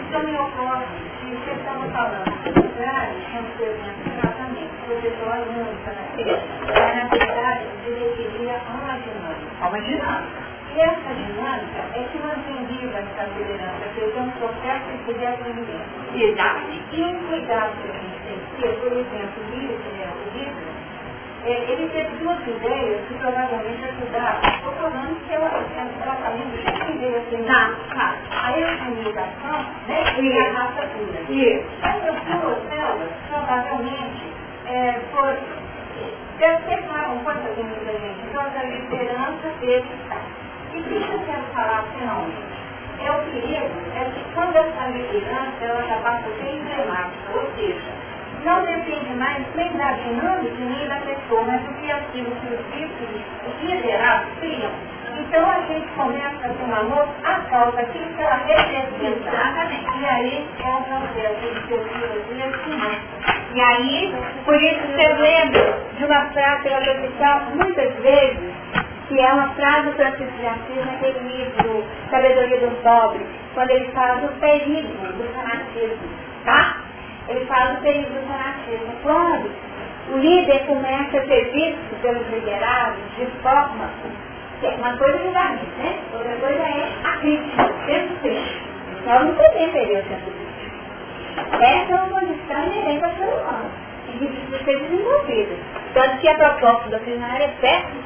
Speaker 3: Então me ocorre que você estava falando de lugares que não teve tratamento, você só olhando para mas na verdade você queria uma dinâmica. Uma dinâmica. E essa dinâmica é que mantém viva essa liderança, que eu tenho um processo de desenvolvimento. Exato. E um cuidado que a gente tem que ter, por exemplo, o livro, que é o livro, é, ele teve duas ideias que provavelmente ajudaram. Estou falando que é um tratamento de quem veio assim, tá, tá. a eucanização né, e a raça pura. Essas duas células, provavelmente, é, foi, detectaram quantas muita gente. Então, a liderança teve que e o que eu quero falar finalmente? É o perigo, é que quando essa liderança ela já passa a ser emblemática, ou seja, não depende mais nem da dinâmica nem da pessoa, mas do que aquilo que os líderes, os liderados criam. Então a gente começa a ter uma amor a causa daquilo que ela representa. Exatamente. E aí é um processo de pesquisa de E aí, por isso você lembra de uma frase que ela repetiu muitas vezes, que é uma frase do Francisco de Assis naquele livro Sabedoria do Pobre, quando ele fala do perigo do fanatismo, tá? Ele fala do perigo do fanatismo. Quando o líder começa a ser visto pelos liderados de forma é uma coisa que vai né? Outra coisa é a crítica, o senso crítico. Nós não podemos perder o senso crítico. Essa é uma condição inerente ao ser humano e que precisa ser desenvolvida. Tanto que a proposta doutrinária é perto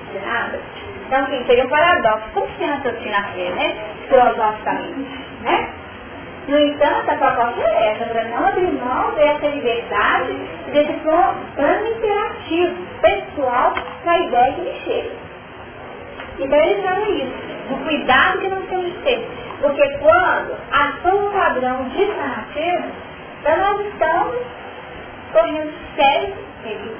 Speaker 3: então, assim, seria um paradoxo. Como se raciocina fé, né? Filosoficamente, né? No entanto, a proposta é essa, para não abrir mão dessa liberdade, desse plano interativo, pessoal, para a ideia que me chega. Então eles falam isso, o cuidado que nós temos que ter. Porque quando ação um padrão de fanatismo, então nós estamos correndo sérios riscos.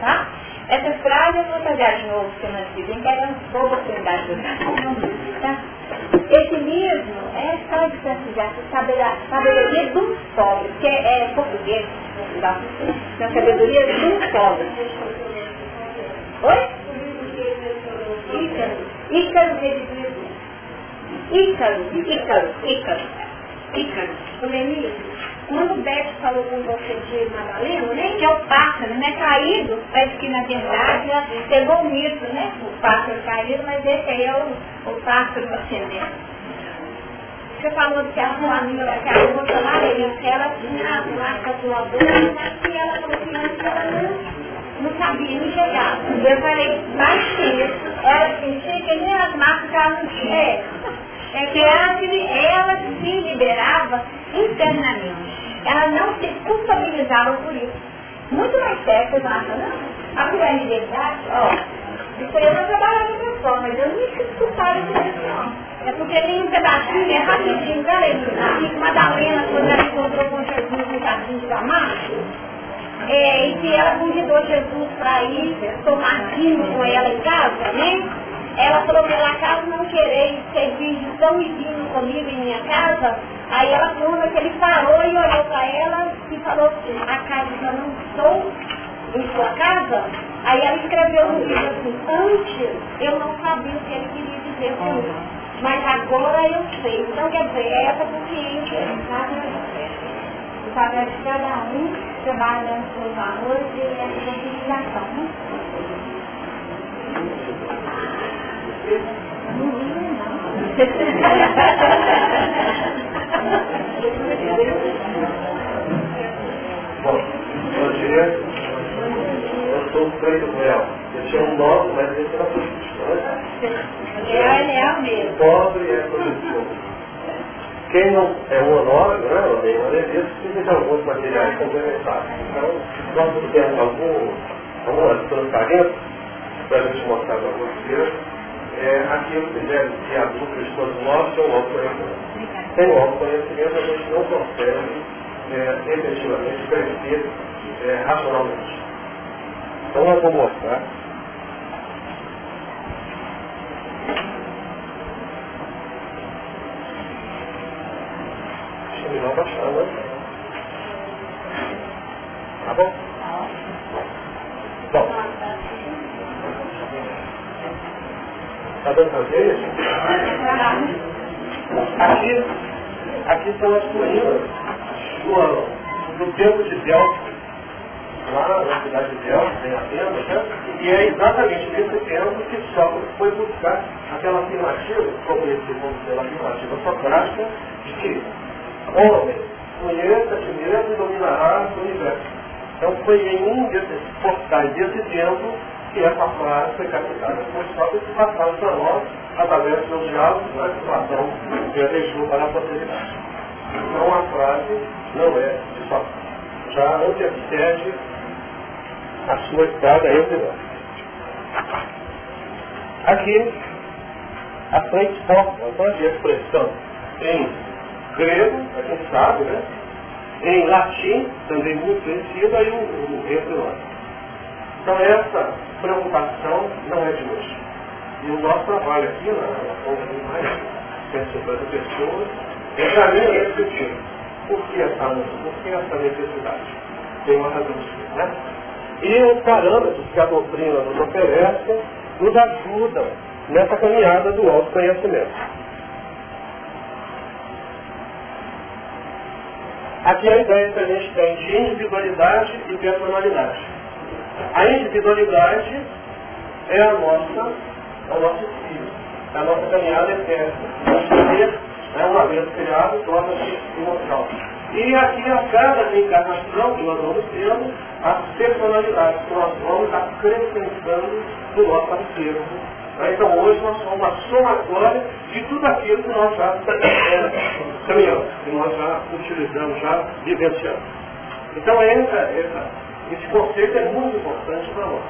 Speaker 3: Tá? Essa frase eu vou trazer de novo, que nós dizem que era uma boa oportunidade de tá? Esse livro é só de sabedoria, sabedoria dos pobres, que é, é português, na sabedoria dos pobres. Oi? Ícaro. Ícaro redivido. Ícaro, Ícaro, Ícaro. Ícaro. O livro. Quando o Beto falou com você de Madalena, né? Que é o pássaro, né? Caído, parece que na verdade pegou o mito, né? O pássaro caído, mas esse aí é o, o pássaro ascendente. Você falou que a família, que a moça lá, ela tinha as marcas voadoras, mas que ela falou que antes ela não, não sabia, não chegava. Eu falei, que isso, ela sentia que nem as marcas que ela não tinha. É, é que ela ela se liberava internamente ela não se culpabilizava por isso. Muito mais certo, eu acho, não? A pluralidade, ó, isso eu não trabalhava dessa forma, mas eu não me sinto culpada por isso, não. É porque tem um pedacinho, é rapidinho, cara, que Madalena, quando ela encontrou com Jesus no jardim de Damasco, é, e que ela convidou Jesus para ir tomar vinho com ela em casa, né? Ela falou, pela casa não querer servir de pão e vinho comigo em minha casa. Aí ela falou que ele parou e olhou para ela e falou assim, a casa eu não estou em sua casa. Aí ela escreveu no livro assim, antes eu não sabia o que ele queria dizer com isso. Mas agora eu sei. Então quer dizer, é essa consciência,
Speaker 1: o papel de cada um com os valores e essa conscientização, né?
Speaker 4: Bom, bom dia. Eu sou o Freire Real. Eu tinha um nome, mas esse era político, né?
Speaker 1: É, é o mesmo.
Speaker 4: Pobre é político. Quem não é um monólogo, né, ou nem maneirista, precisa de alguns materiais complementares. Então, nós temos algum, algumas transparências para a gente mostrar para vocês é, aquilo que deve ser a todos nós, que é o autoconhecimento. Sem o autoconhecimento, a gente não consegue é, efetivamente crescer é, racionalmente. Então, nós vamos mostrar melhor baixar, né? Tá bom? Bom. Tá dando pra ver Aqui, aqui são as ruínas do, tempo de Delphi lá na cidade de Delphi, em Atenas, né? e é exatamente nesse tempo que Sócrates foi buscar aquela afirmativa, conhecida pela afirmativa socrática, de que homem, conheça a mesmo e dominará o universo. Então foi em um desses portais desse tempo que essa frase foi captada por Sócrates e passada para nós através dos seus diálogos na situação que deixou para a posteridade. Então a frase não é de Sócrates. Já antecede a sua estada entre nós. Aqui, a frente forma de expressão em grego, a gente sabe, né? Em latim, também muito conhecido, aí o, o entre nós. Então essa preocupação não é de hoje. E o nosso trabalho aqui, na, na conta de mais 150 pessoas, é também refletir. Por que essa Por que essa necessidade? Tem uma razão de né? E os parâmetros que a doutrina nos oferece nos ajudam nessa caminhada do autoconhecimento. Aqui a ideia que a gente tem de individualidade e personalidade. A individualidade é a nossa, é o nosso espírito, é a nossa caminhada eterna. O ser, é uma vez criado, torna-se imortal. E aqui a cada encarnação que nós vamos tendo, as personalidades que nós vamos acrescentando no nosso acervo então hoje nós somos uma somatória de tudo aquilo que nós já é, caminhamos, que nós já utilizamos, já vivenciamos. Então essa, essa, esse conceito é muito importante para nós.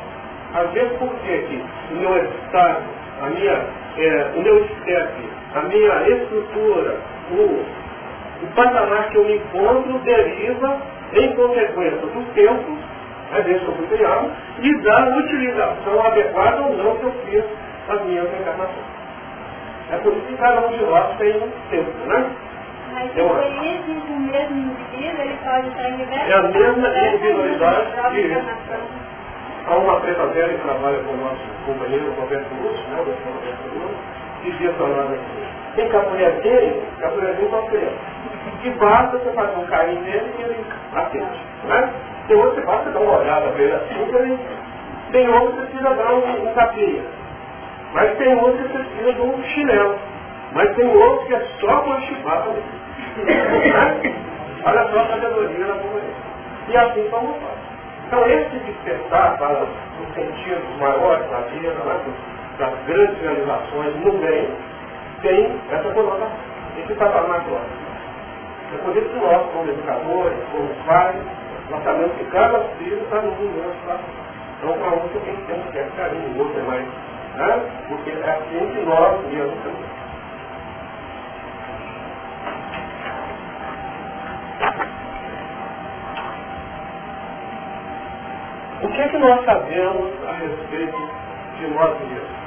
Speaker 4: Às vezes por que o meu estado, a minha, é, o meu step, a minha estrutura, o, o patamar que eu me encontro deriva em consequência do tempo, é desde que eu fui criado, e da utilização adequada ou não que eu fiz as minhas encarnações. É por isso que cada um de nós tem um tempo, né?
Speaker 1: Mas se ele existe o mesmo indivíduo, ele pode estar em diversas
Speaker 4: É a mesma individualidade que há uma preta velha que trabalha com o nosso companheiro Roberto Lúcio, né, o doutor Roberto Lúcio, dizia falando assim, tem capoeirazinho, capoeirazinho para criança. E basta você fazer um carinho nele e ele atende. Né? Tem outro que basta dar uma olhada para ele assim, ele... tem outro que precisa dar um, um capinha. Mas tem outro que precisa de um chinelo. Mas tem outro que é só com a chibata. Olha só a sabedoria da comunidade. E assim somos nós. Então esse despertar para os sentidos maiores da vida, das grandes realizações no bem, tem essa conotação, esse patamar agora. É por isso que nós, como educadores, como pais, nós sabemos que cada filho está no mundo situação. Então, para um tem que ter um certo carinho, o outro é mais né? Porque é assim que nós mesmos. Que é que nós sabemos a respeito de nós mesmos?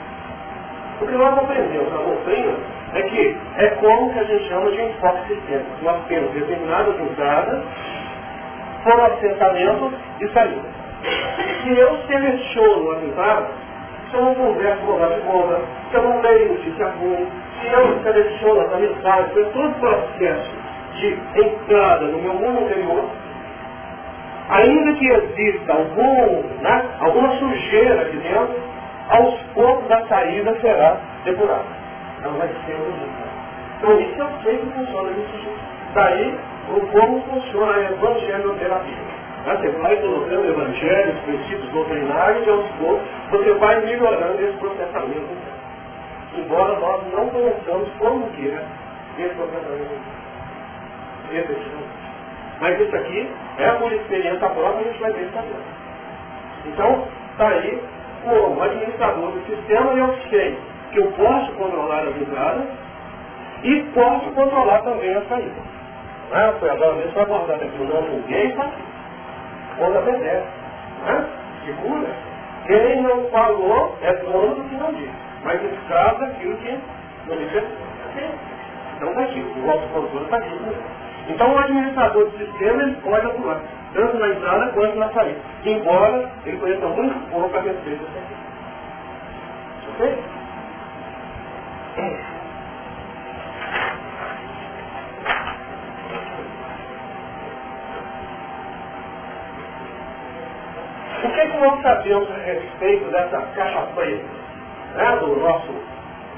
Speaker 4: O que nós aprendemos na doutrina é que é como que a gente chama de enfoque sistêmico. Nós temos determinadas entradas, foram assentamentos e saídas. Se eu seleciono entradas, se eu não converso com o boa, se eu não leio notícia ruim, se eu seleciono as amizades, todo o processo de entrada no meu mundo interior, ainda que exista algum, né, alguma sujeira aqui dentro, aos poucos a saída será depurada. Ela vai ser removida. Então isso eu sei que funciona isso. Daí o como funciona a evangelioterapia. Você vai colocando o evangelho, os princípios doutrinários e aos poucos você vai melhorando esse processamento. Embora nós não conheçamos como que é esse processamento. Efetivamente. Mas isso aqui é por experiência própria, a gente vai ver isso agora. Então, está aí, como administrador do sistema, eu sei que eu posso controlar as entradas e posso controlar também a saída. Né? Foi agora mesmo, vai guardar aqui o nome tá? Quando obedece. Né? Segura. Quem não falou é dono do que não disse. Mas escravo daquilo que não disse. Então está aqui. O nosso controle está aqui. Então o administrador do sistema ele pode atuar, tanto na entrada quanto na saída. Embora ele conheça muito pouco a respeito aqui. Ok? O que, é que nós sabemos a respeito dessa caixa preta, né, do nosso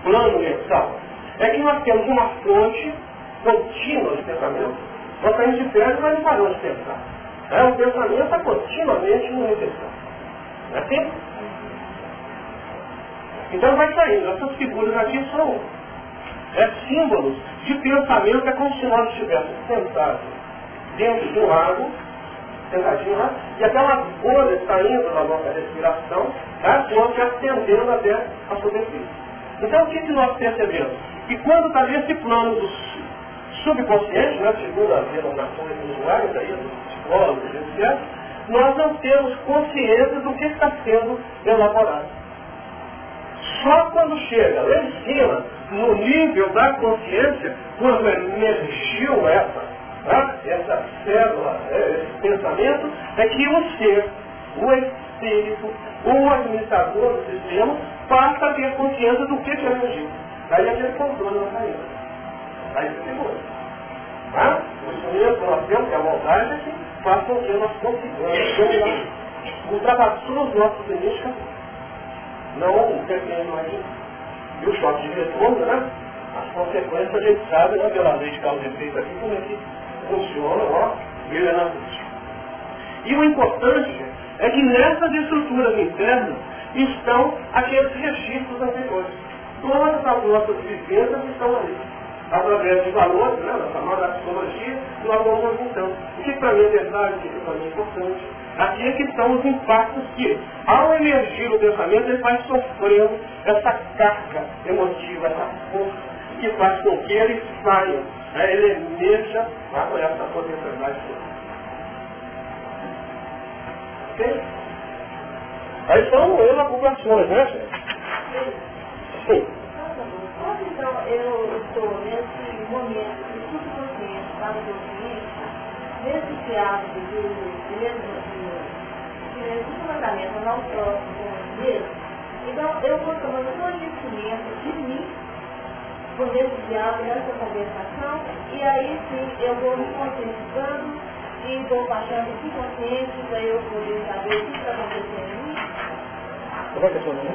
Speaker 4: plano mensal? É que nós temos uma fonte contínua de pensamento. Nós saímos de perto, mas não paramos de pensar. É, o pensamento está continuamente no reflexão. Não é assim? Então vai saindo. Essas figuras aqui são é, símbolos de pensamento, é como se nós estivéssemos sentados dentro de um lago sentadinho lá, e aquela bolha saindo da nossa respiração, tá? vão se acendendo até a superfície. Então o que, que nós percebemos? Que quando está nesse plano do subconsciente, né, segundo as denominações usuárias aí, dos psicólogos, etc., nós não temos consciência do que está sendo elaborado. Só quando chega lá em cima, no nível da consciência, quando emergiu essa Tá? essa célula, é, esse pensamento, é que o ser, o espírito, o administrador do sistema, passa a ter consciência do que emergiu. Aí aquele controle não saída. Aí se segura. Tá? O instrumento que nós que a vontade, é que faz com que nós consigamos ultrapassar os nossos limites não perdendo mais. E o choque de retorno, né? As consequências a gente sabe, né, pela lei de causa e efeito aqui, como é que funciona, ó, milenarmente. E o importante é que nessas estruturas internas estão aqueles registros anteriores. Todas as nossas vivências estão ali. Através de valores, né, da chamada psicologia, nós vamos aumentando. O que para mim é verdade, o que para mim é importante. Aqui é que estão os impactos que, ao emergir o pensamento, ele vai sofrendo essa carga emotiva, essa força, que faz com que ele saia né, ele emerja com essa potencialidade toda. Ok? Aí são elaborações, né, gente?
Speaker 1: Sim. Quando então eu estou nesse momento de subconsciente para o consciente, nesse hábito de de mandamento não próximo mesmo, então eu vou tomando conhecimento de mim por esse diálogo, nessa conversação, e aí sim eu vou me conscientizando e vou baixando o consciente para eu poder saber o que está acontecendo em mim.
Speaker 4: Como é que é seu nome?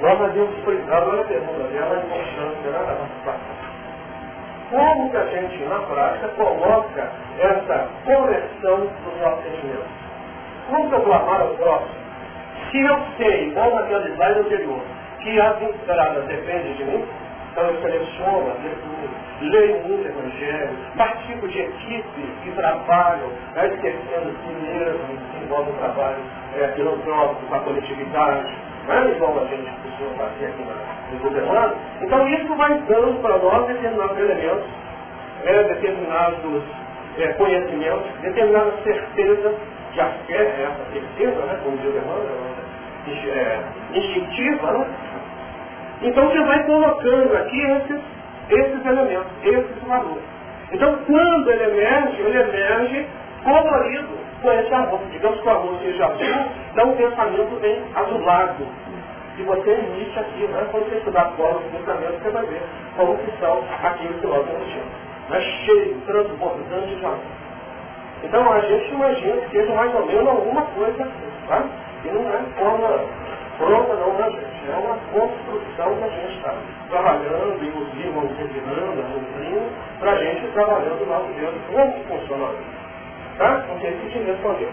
Speaker 4: Nós havíamos explicado na pergunta dela a importância da. Como que a gente, na prática, coloca essa conversão dos nossos sentimentos? Como eu vou amar ao próximo? Se eu sei, igual naquela slide anterior, que as entradas dependem de mim, então eu seleciono leitura, leio muito evangelho, participo de equipes que trabalham, né, esquecendo de si mesmo, que envolve o trabalho é, com a coletividade, né, igual a gente fazer aqui no governando. Então isso vai dando para nós determinados elementos, é, determinados é, conhecimentos, determinadas certezas que a fé é essa certeza, né, como Deus demanda, é, instintiva, né? Então você vai colocando aqui esses, esses elementos, esses valores. Então quando ele emerge, ele emerge colorido com esse amor. Digamos que o amor seja azul, então o pensamento vem azulado. E você emite aqui, né? quando você estudar a forma do pensamento, você vai ver como que são aquilo que nós emitimos. É cheio, transbordante de amor. Então a gente imagina que seja mais ou menos alguma coisa assim, tá? E não é forma pronta não, né, gente? É uma construção que a gente está trabalhando e os irmãos revirando, para a gente trabalhando do nosso Deus. Como funciona isso? Tá? Não sei se te respondeu.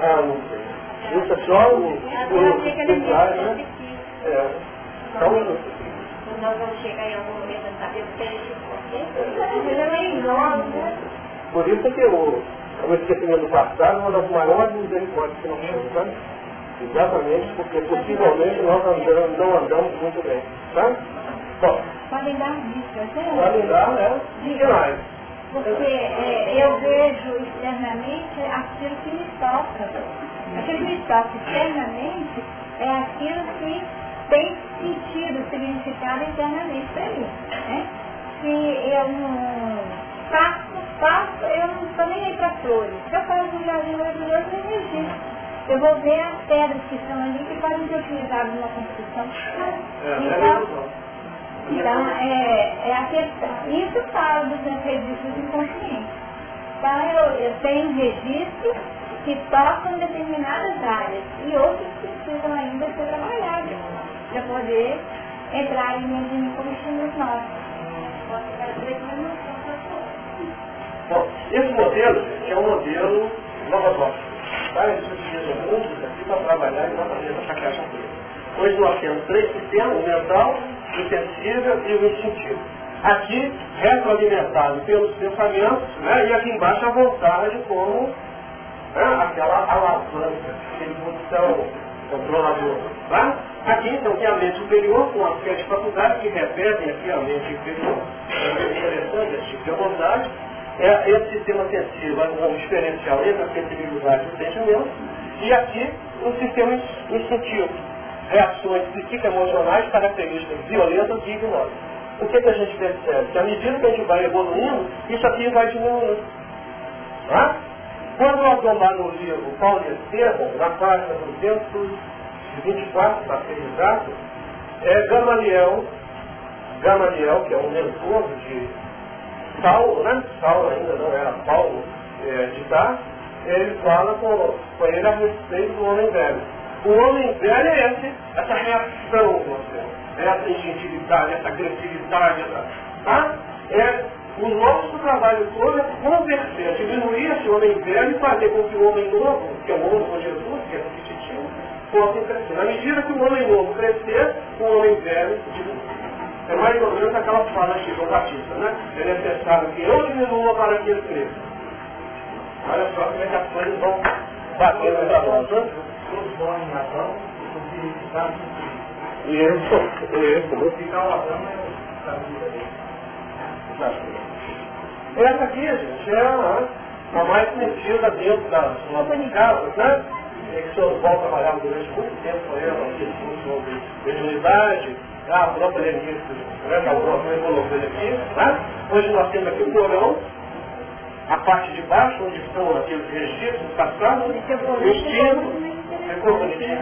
Speaker 4: Ah, não sei. Isso é só o...
Speaker 1: Achei que ele
Speaker 4: né? É. Só um minuto.
Speaker 1: Nós vamos chegar em algum momento a saber o que é enorme, né?
Speaker 4: Por isso que o, o esquecimento do passado é uma das maiores misericórdias que nós temos? Exatamente, porque possivelmente nós andamos, não andamos muito bem. Tá? Bom.
Speaker 1: Podem dar dicas, né?
Speaker 4: Podem dar, né? Demais.
Speaker 1: Porque é, eu vejo externamente aquilo que me toca. Aquilo que me toca externamente é aquilo que tem sentido, significado internamente para mim. Né? Se eu não faço, faço, eu não estou nem aí para flores. Se eu faço um jardim maravilhoso, eu registro eu vou ver as pedras que estão ali que podem ser utilizadas na construção.
Speaker 4: É,
Speaker 1: então, então é, é a questão. Isso fala dos meus registros inconscientes. Então eu, eu tenho registros que tocam determinadas áreas e outros que precisam ainda ser trabalhados para poder entrar em como estímulos nossos.
Speaker 4: Bom, esse modelo é um modelo novatório várias disciplinas juntos aqui para trabalhar exatamente essa caixa preta. Hoje nós temos três sistemas, o mental, o sensível e o instintivo. Aqui, retroalimentado pelos pensamentos, né, e aqui embaixo a vontade como né, aquela alavanca, aquele botão controlador. Tá? Aqui então tem a mente superior com as sete faculdades que repetem aqui a mente inferior. É interessante esse tipo de vontade é esse sistema sensível é um diferencial entre a sensibilidade e o sentimento, e aqui o sistema instintivo, reações psicoemocionais, características violentas e ignorantes. O que, que a gente percebe? Que à medida que a gente vai evoluindo, isso aqui vai diminuindo. Tá? Quando nós vamos lá no livro Paulo Estevam, na página 224, para ser exato, é Gamaliel, Gamaliel, que é um mentor de Saulo, né? Saulo ainda não era Paulo é, de Tarso, ele fala com, com ele a respeito do homem velho. O homem velho é esse, essa reação que nós temos, essa instintividade, essa agressividade, essa, tá? É, o nosso trabalho todo é converter, diminuir esse homem velho e fazer com que o homem novo, que é o homem com Jesus, que é repetitivo, possa crescer. Na medida que o homem novo crescer, o homem velho diminui. É mais ou menos aquela fala de João Batista, né? É necessário que eu diminua para que ele cresça. Olha só como é que as coisas vão batendo na mão. Todos morrem na mão, e isso, isso. Vou ficar lavando Essa aqui, gente, é a, a mais conhecida dentro das nossas casas, né? É que o senhor volta a trabalhar durante muito tempo com ela, aqui, sobre mediunidade, a própria Lenista, né, que alguma coisa colocou aqui. Né? Hoje nós temos aqui o porão, a parte de baixo, onde estão aqueles registros passados, o estilo, ficou bonitinho.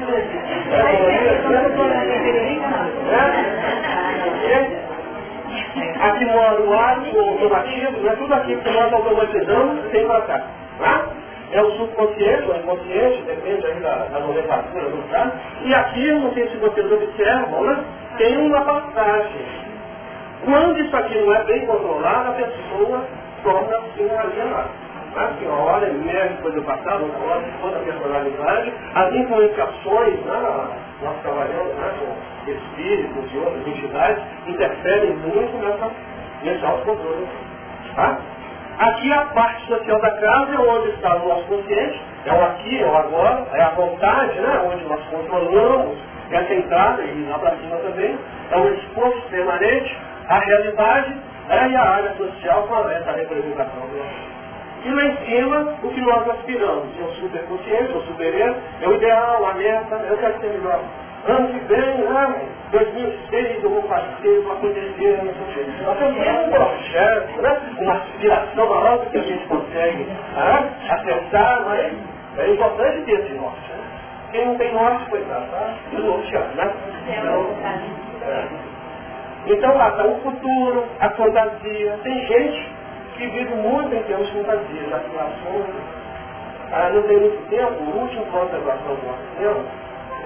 Speaker 4: Aqui mora o árbitro, o automativo, né? tudo aquilo que nós automatizamos tem para cá. Tá? é o subconsciente ou inconsciente, depende aí da, da nomenclatura do caso. E aqui, não sei se vocês observam, né? Tem uma passagem. Quando isso aqui não é bem controlado, a pessoa torna-se um alienado. A senhora emerge coisa do passado, olha toda a personalidade, as influenciações, né, nós trabalhamos né, com espíritos e outras entidades, interferem muito nessa, nesse autocontrole. Tá? Aqui a parte social da casa é onde está o nosso consciente, é o aqui, é o agora, é a vontade, né? onde nós controlamos essa entrada e lá para cima também, é o esforço permanente, a realidade é, e a área social com essa representação do. E lá em cima, o que nós aspiramos, é o superconsciente, é o superero, é o ideal, a meta, eu quero ser melhor. Ano que vem, ah, 2006 eu vou fazer, vai acontecer, não sei o. Nós temos um projeto, né? uma aspiração maior do que a gente consegue ah, acertar, mas é importante ter esse norte. Né? Quem não tem norte, coitado, tá? Desnorteado, né? Então, é. então lá está o futuro, a fantasia. Tem gente que vive muito em termos de fantasia, de aspirações. Ah, não tem muito tempo, o último conservação do nosso tempo,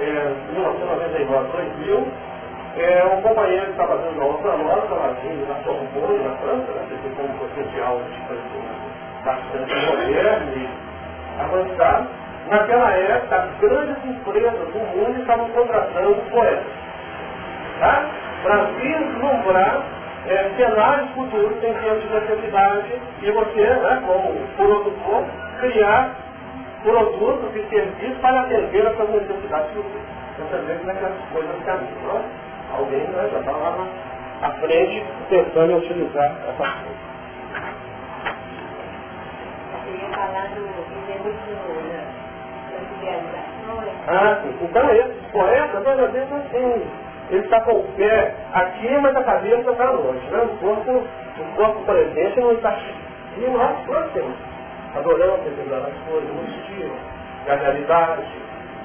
Speaker 4: é, 1999, 2000, é, um companheiro que estava dando aula para nós, estava vindo na Sorbonne, na França, né, que como potencial de fazer bastante moderno e avançado. Naquela época, as grandes empresas do mundo estavam contratando poetas. Tá? Para vislumbrar é, cenários futuros em termos de necessidade e você, né, como produtor, criar produtos e serviços para atender essas necessidades futuras. Você vê como é que as coisas caminham. Alguém né, já está lá na frente tentando utilizar essa coisa.
Speaker 1: Eu ia falar do
Speaker 4: ah. Então esse poeta, toda vez assim, ele está com o pé aqui, mas a cabeça está longe. Né? O, corpo, o corpo presente não está. E nós próximos, adoramos as coisas, o estilo, a realidade,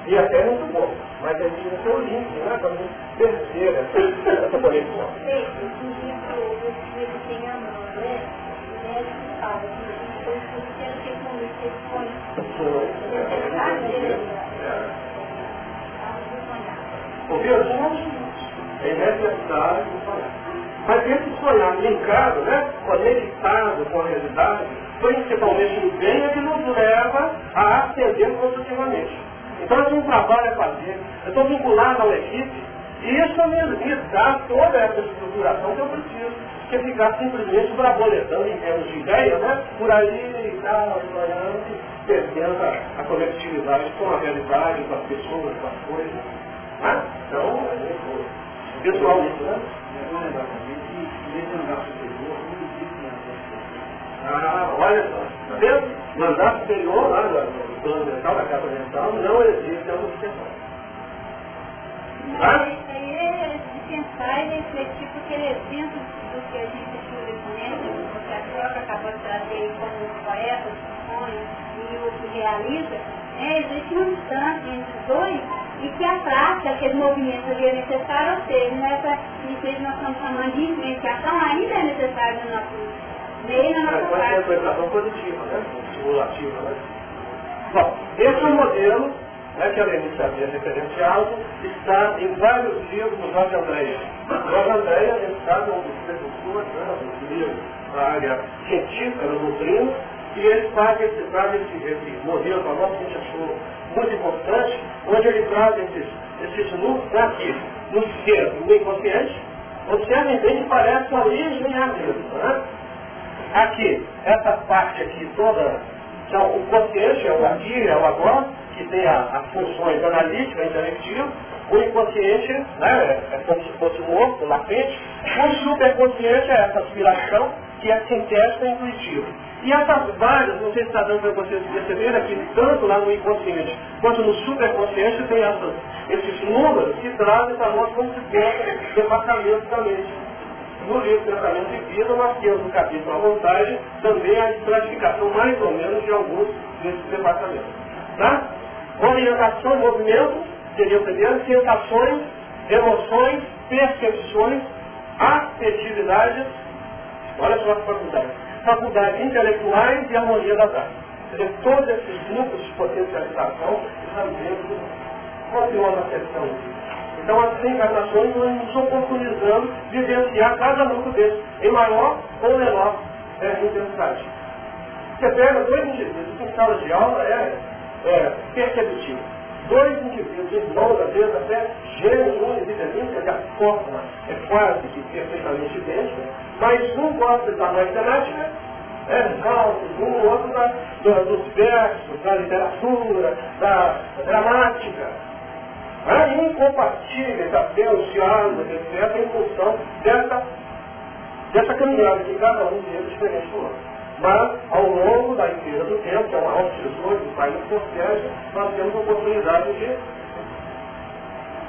Speaker 4: e até muito bom. Mas a gente não ser olímpico, né? Para não perder essa, essa conexão.
Speaker 1: Sim, esse livro, esse livro tem a mão, né? O médico fala que foi o que comunica,
Speaker 4: Ouviu? É necessário sonhar. Mas esse sonhar linkado, né, conectado com a realidade, principalmente o bem, é que nos leva a ascender positivamente. Então eu tenho um trabalho a fazer, eu estou vinculado a uma equipe, e isso me, me dá toda essa estruturação que eu preciso, que ficar simplesmente braboletando em termos de ideia, né, por aí e tal, sonhando, perdendo a, a conectividade com a realidade, com as pessoas, com as coisas. Né? Então, pessoalmente, né? Ah, olha só, tá vendo? Mandar superior lá no plano mental, da casa mental, não existe a obsessão.
Speaker 1: Tá? Isso aí é de pensar e refletir, porque dentro do que a gente estuda conhece, porque a troca acabou de trazer como os poetas, os sonhos e o que realiza, é, existe uma distância entre os dois e que a prática, aquele movimento ali é necessário, ou seja, nessa que nós estamos chamando de influenciação, ainda é necessário no nosso meio, na nossa prática.
Speaker 4: É, interpretação positiva, né? Simulativa, né? Bom, esse é o modelo né, que a Lenice havia referenciado, está em vários livros do Jorge Andréia. Jorge Andréia, nesse caso, é um dos precursores né, dos livros da área científica, da doutrina, e ele traz esse, traz esse, esse modelo para nós que a gente achou muito importante, onde ele traz esses, esses núcleos né, aqui, no esquerdo, no inconsciente. Observem bem que parece a origem a mesma. Né? Aqui, essa parte aqui toda, que é o consciente, é o aqui, é o agora, que tem as funções analíticas, intelectiva, o inconsciente né, é como se fosse morto, latente, o superconsciente é essa aspiração que é sintética e intuitiva. E essas várias, não sei se está dando para vocês perceberem aqui, tanto lá no inconsciente quanto no superconsciente, tem essas, esses números que trazem para nós como se fosse departamento da mente. No livro Tratamento de Vida, nós temos no capítulo à vontade também a classificação mais ou menos de alguns desses departamentos. Tá? Orientação, movimento, seria o primeiro, sensações, emoções, percepções, afetividades, olha só a faculdade faculdades intelectuais e harmonia das artes. Quer todos esses grupos de potencialização estão dentro do continuando a sessão. Então, as reencarnações nós nos oportunizamos de vivenciar cada núcleo desses, em maior ou menor é, intensidade. Você pega dois indivíduos em sala de aula, é, é perceptível. Dois indivíduos, irmãos, às vezes até gêmeos, um indivíduo, a forma é quase que perfeitamente idêntica, mas um gosta da matemática, é, cálculos, um outro da, do, dos versos, da literatura, da dramática. É incompatíveis até os diálogos, etc., em função dessa, dessa caminhada que cada um deles diferente do outro. Mas, ao longo da inteira do tempo, que é o maior tesouro do país consciente, nós temos a oportunidade de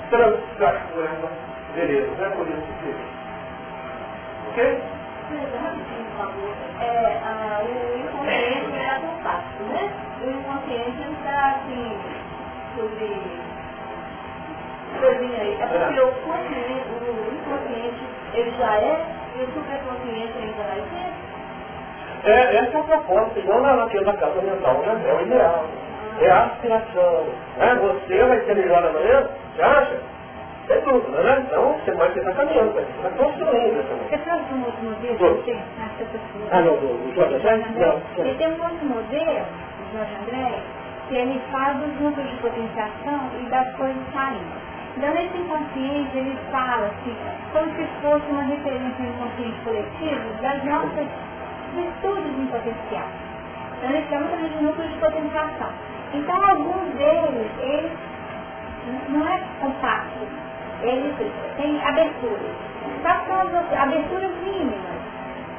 Speaker 4: trancar com ela. Beleza, não é por isso Ok?
Speaker 1: É, ah, o inconsciente é do fato, né? O inconsciente está assim, sobre coisinha aí. É porque o consciente, o inconsciente, ele já é, e o superconsciente ainda vai ser.
Speaker 4: É, essa é a proposta, igual naquilo da casa mental, né? É o ideal. É a aspiração. Né? Você vai ser melhor amanhã? Você acha? É dúvida, né? Então você vai estar caminhando, vai estar construindo.
Speaker 1: Você um outro modelo que pessoa?
Speaker 4: Ah, não, do, do Jorge André? Não.
Speaker 1: Ele tem um outro modelo, o Jorge André, que ele fala dos núcleos de potenciação e das coisas saindo. Então, nesse inconsciente, ele fala assim, como se fosse uma referência no inconsciente coletivo das nossas virtudes em potencial. Então, eles chamam também de núcleos de potenciação. Então, alguns deles, eles não é compacto, eles têm aberturas. Só que são as aberturas mínimas,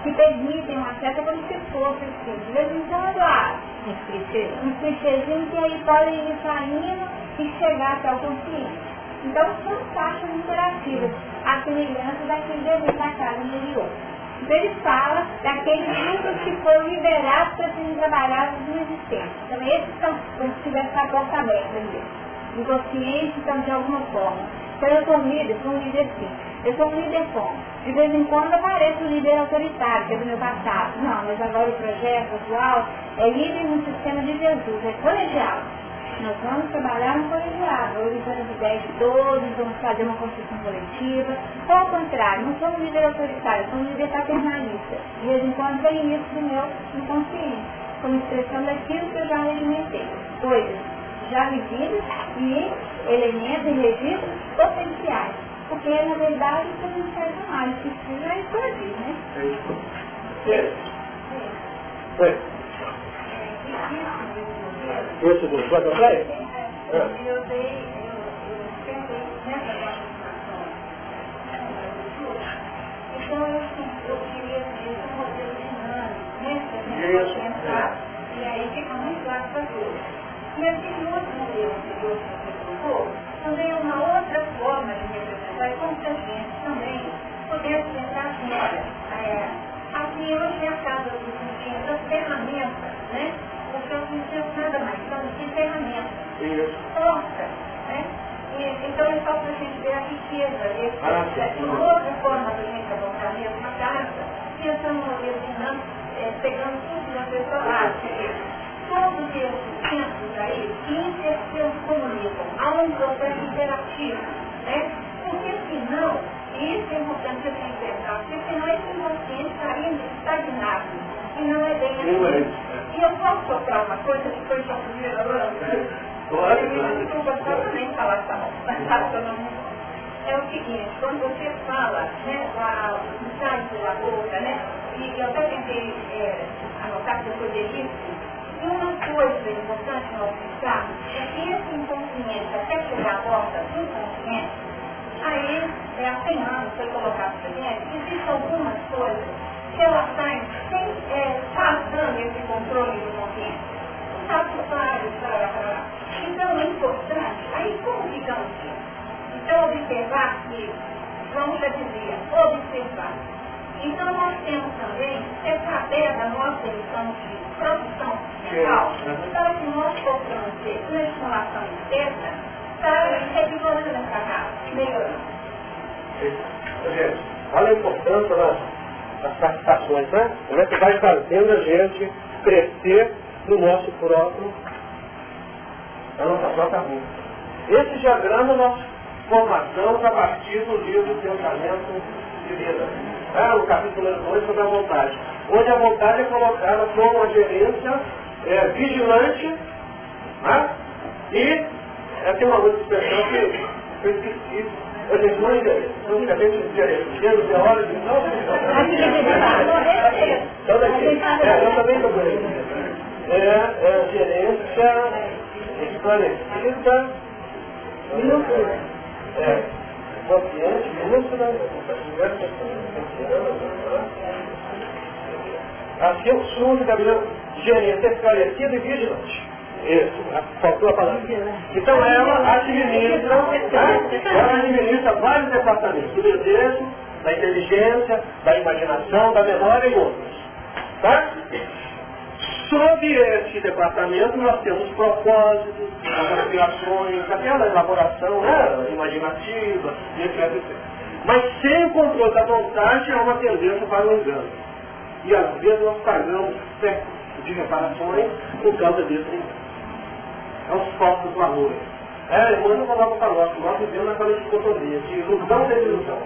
Speaker 1: que permitem um acesso como se fosse assim. De vez em quando há uns clichês, uns clichêzinhos que aí podem ir saindo e chegar até o consciente. Então, são taxas interativas, a semelhança daquele desenho da casa anterior. Então, ele fala daqueles grupos que foram liberados para serem trabalhados no existência. Então, esses são como se tivesse a porta aberta ali. Inconsciente, então, de alguma forma. Então, eu sou líder, sou um líder assim. Eu sou um líder como? De vez em quando aparece um líder autoritário, que é do meu passado. Não, mas agora o projeto atual é líder no sistema de Jesus, é colegial. Nós vamos trabalhar no colegiado, as ideias de todos, vamos fazer uma construção coletiva. Ou ao contrário, não sou um líder autoritário, sou um líder paternalista. De vez em quando tem isso no meu inconsciente, como expressão daquilo que eu já regimentei. Coisas já vividas e elementos e registros potenciais. Porque, na verdade, o que a gente faz análise precisa é explodir, né?
Speaker 4: É isso. É. Esse do André?
Speaker 3: Eu dei, eu, nessa participação Então eu, eu queria ter um modelo dinâmico, né? Gente pensar, e aí fica muito claro para todos. E aquele outro modelo anterior que você colocou, também é uma outra forma de representar, é como se a gente também pudesse pensar assim, olha, é, assim hoje é a casa dos sentidos, as ferramentas, né? porque não tenho nada mais, então de ferramentas. Porta, né? E, então é só para a gente ver a riqueza, esse, ah, uma outra forma da gente mesmo na casa, pensando no mesmo é, pegando tudo na pessoa, ah, todos esses centros aí inter se comunicam, há um processo interativo, né? Porque senão, isso é importante a gente pensar, porque senão esse inconsciente estaria estagnado, e não é bem assim. E eu posso tocar uma coisa que foi só primeira lâmpada?
Speaker 4: Claro,
Speaker 3: claro. Desculpa também falar É o seguinte, quando você fala, né, a, o site da boca, né, e eu até tentei é, anotar que eu poderia e uma coisa importante nós pensarmos é que esse inconsciente, até chegar à porta do inconsciente, aí, é, há 100 anos foi colocado para gente, existem algumas coisas que ela sai sem, é, passando esse controle do consciente. Para, para. Então é importante, aí como ficamos aqui? Então observar que, como já dizia, observar. Então nós temos também que saber da nossa lição de produção mental, para que nós possamos ter uma estimulação externa para revigorando essa casa, melhorando.
Speaker 4: Gente, olha a importância da as participações, né? Como é que vai fazendo a gente crescer no nosso próprio, na nossa própria rua. Esse diagrama é nossa formação a partir do livro Pensamento de Vida. Tá? No capítulo 2 sobre a vontade. Onde a vontade é colocada como uma gerência é, vigilante né? e é, tem uma outra expressão que eu esqueci eu não praticamente cheios de horas de não. Então daqui, é, eu também estou por aí. É, é gerência esclarecida, minúscula. É, consciente, minúscula, Assim, o surdo, Gabriel, gerência esclarecida e vigilante. Isso, faltou a palavra. Então ela administra, né? ela administra vários departamentos, do desejo, da inteligência, da imaginação, da memória e outros. Tá? Sob esse departamento nós temos propósitos, as aspirações, aquela elaboração né, imaginativa, etc, etc. Mas sem o controle da vontade há uma tendência para o engano. E às vezes nós pagamos séculos de reparações por causa desse engano. É os falsos valores. É, a irmã não coloca para nós, nós vivemos naquela dicotomia de ilusão e desilusão.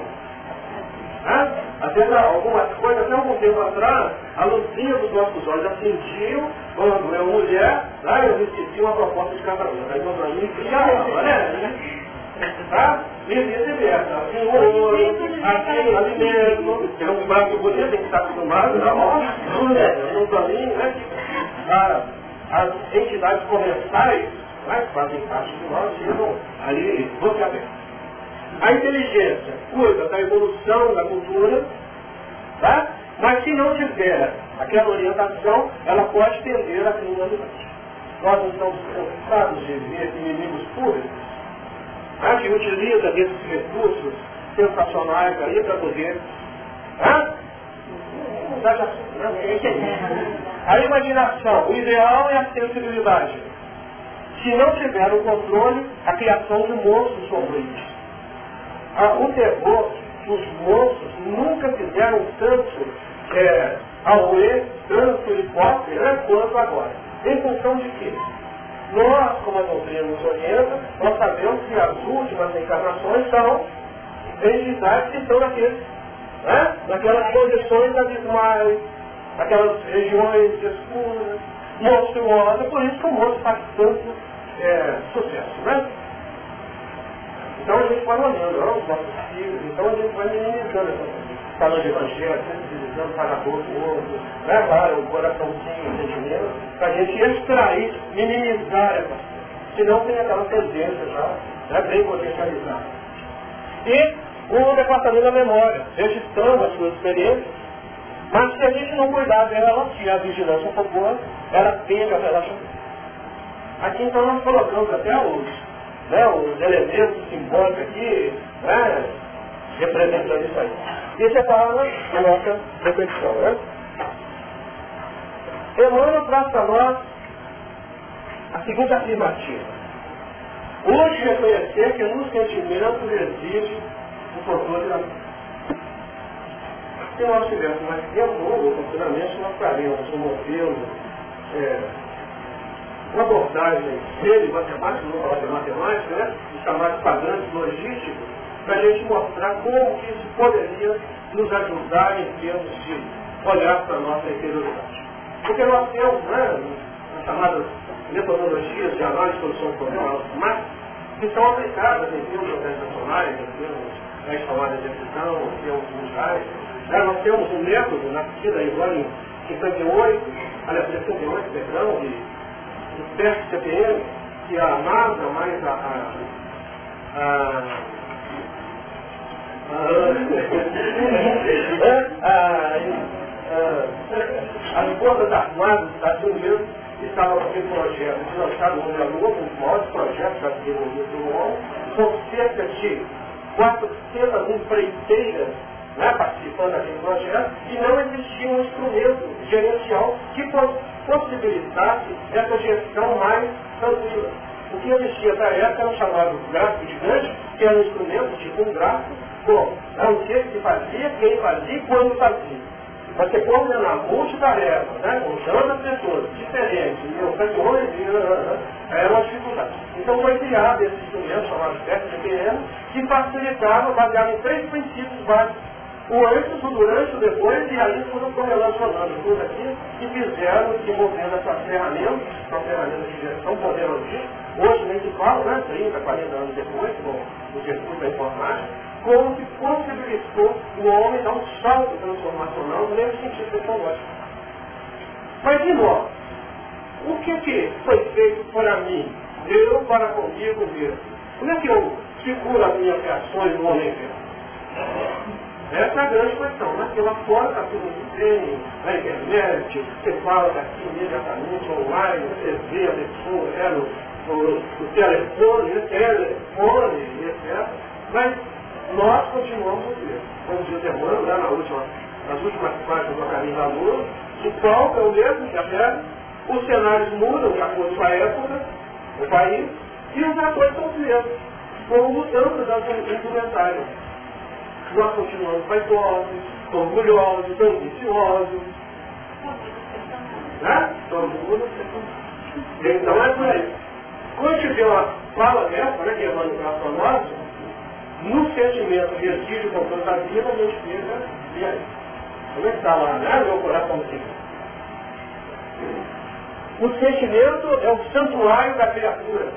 Speaker 4: Né? Às vezes algumas coisas, até algum tempo atrás, a luzinha dos nossos olhos acendiam quando eu mulher, lá eu recebi uma proposta de casamento. Aí quando a mim, que já né? Tá? E vice-versa. Assim, ouro, assim, ali mesmo, tem um barco bonito, tem que estar acostumado, não, não para mim, né? Ah, as entidades comerciais, né, fazem parte de nós, ficam ali boquiabertas. A inteligência cuida da evolução da cultura, tá? mas se não tiver aquela orientação, ela pode tender à criminalidade. Nós não estamos cansados de ver inimigos públicos tá? que utilizam desses recursos sensacionais aí para poder tá? a imaginação, o ideal é a sensibilidade. Se não tiver o controle, a criação de monstros sombrios ah, o terror, os monstros nunca fizeram tanto é, auê, tanto hipótese, né, quanto agora. Em função de quê? Nós, como a doutrina nos orienta, nós sabemos que as últimas encarnações são entidades que estão naqueles, né, naquelas condições abismais, aquelas regiões escuras, monstruosas, por isso que o monstro faz tanto é, sucesso. Né? Então a gente vai olhando, os nossos filhos, então a gente vai minimizando falando de evangelho, sensibilizando para a boca o outro, levar o coraçãozinho, o sentimento, para a gente extrair, minimizar essa. Senão tem aquela tendência já, né, bem potencializada. E o departamento da memória, registrando as suas experiências, mas se a gente não cuidar dela, se a vigilância for boa, ela tende a relacionar. Aqui então nós colocamos até hoje né, os elementos simbólicos aqui, né, representando isso aí. Isso é para a nossa reflexão. Né? Emmanuel traz para nós a seguinte afirmativa. Hoje reconhecer que nos sentimentos existe o controle da mente. Se nós tivéssemos mais tempo, ou futuramente nós faremos um modelo é, uma abordagem dele, matemática, não falar de matemática, né? os chamados padrões logísticos, para a gente mostrar como que isso poderia nos ajudar em termos de olhar para a nossa interioridade. Porque nós temos né, as chamadas metodologias de análise e solução de problemas, mas que são aplicadas em termos organizacionais, em termos da chamada de decisão, em termos mundiais. Né, nós temos um método nascido agora em 58, aliás, 68, perdão, e os testes CPM, que a NASA mais a, a, a as forças armadas dos Estados Unidos estavam em projeto, lançado no Lua, um dos maiores projetos já desenvolvidos no mundo, com cerca de 400 empreiteiras né, participando daquele projeto, e não existia um instrumento gerencial que possibilitasse essa gestão mais tranquila. O que existia na época era o chamado gráfico gigante, que era um instrumento tipo um gráfico, bom, é o que se fazia, quem fazia e quando fazia. Mas você coordenar multitarefa, né, com tantas pessoas diferentes, em ocasiões, era uma dificuldade. Então foi criado esse instrumento chamado TEP-GPM, que facilitava, baseado em três princípios básicos o antes, o durante, o depois, e aí foram correlacionando tudo aqui e fizeram, desenvolvendo essa ferramenta, uma ferramenta de gestão poderosa. Hoje nem se fala, né, 30, 40 anos depois, com o circuito da informática, como que possibilitou o homem dar um salto transformacional nesse sentido tecnológico. Mas de novo, o que, que foi feito para mim? Eu para comigo mesmo. Como é que eu seguro as minhas reações no homem mesmo? Essa é a grande questão, né? Porque lá fora está tudo na internet, você fala daqui imediatamente, online, você vê a pessoa, é no, no, no telefone, no telefone, etc. Mas nós continuamos o mesmo. Como diz o Emmanuel, né, na última, nas últimas páginas do Caminho da Lua, o palco é o mesmo que a Terra, os cenários mudam de acordo com a época, o país, e os atores são os mesmos, com mudanças das indumentárias. Nós continuamos vaidosos, orgulhosos, ambiciosos. Né? Todo mundo. Então é por aí. Quando a vê uma fala dessa, né, que é manipulação para nós, no sentimento resíduo e controle da vida, a gente fica, e aí? Como é que está lá, né? Meu coração O sentimento é o santuário da criatura.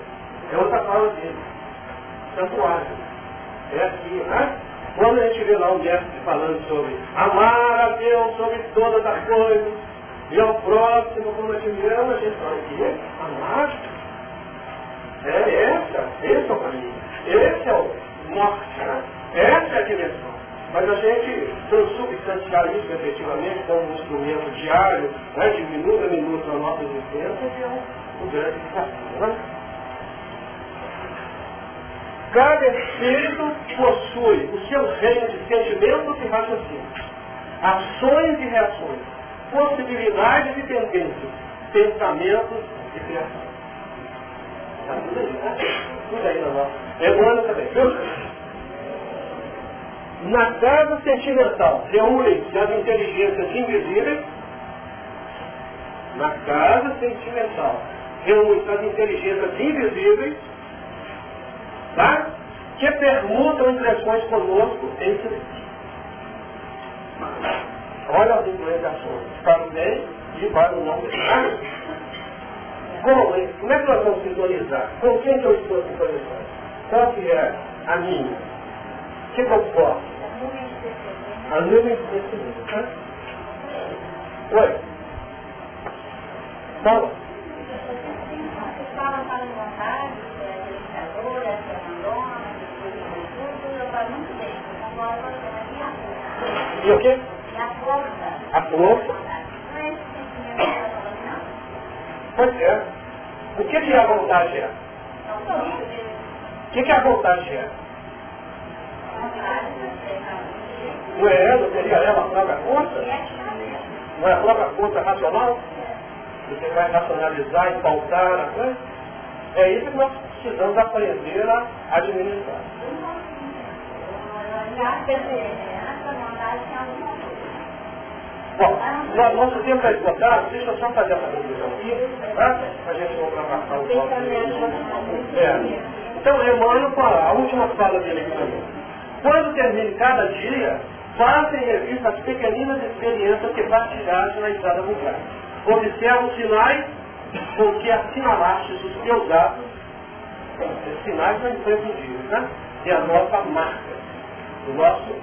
Speaker 4: É outra fala dele. Santuário. É aqui, né? Quando a gente vê lá o mestre falando sobre amar a Deus sobre todas as coisas e ao próximo como a ti mesmo, a gente fala que amar. É essa, esse é o caminho. Esse é o norte, né? Essa é a direção. Mas a gente transubstanciar isso efetivamente como um instrumento diário, né, de minuto a minuto na nossa existência, é um, um grande desafio. Cada espírito possui o seu reino de sentimentos e raciocínios, ações e reações, possibilidades e tendências, pensamentos e criações. Está tudo aí, né? Tudo aí na nossa. É ano também, viu? Na casa sentimental, reúnem-se as inteligências invisíveis. Na casa sentimental, reúnem-se as inteligências invisíveis? Que permutam impressões conosco em silêncio. Olha as influenciações, para o bem e para o não bem. Como, como é que nós vamos sintonizar? Com quem que eu estou sintonizando? Qual que é a minha? Que comporta? A nuvem de pensamento. Tá? Oi? Fala.
Speaker 1: Você fala para vontade, é, muito bem.
Speaker 4: E o quê?
Speaker 1: A força.
Speaker 4: Pois é. O que, que a vontade é? O que, que a vontade é? Não é ela, seria ela a própria força? Não é a própria força racional? Você vai racionalizar e pautar a coisa? É isso que nós precisamos aprender a administrar. Bom, no, nosso tempo está esgotado, deixa eu só fazer essa conclusão aqui, tá? A gente não ultrapassar o próximo. É. Então, Emmanuel fala, a última fala dele aqui também. Quando termine cada dia, faça em revista as pequeninas experiências que partilhaste na estrada vulgar. Observa os sinais com que assinalaste os teus atos. Esses sinais são imprescindíveis, né? E a nossa marca o nosso,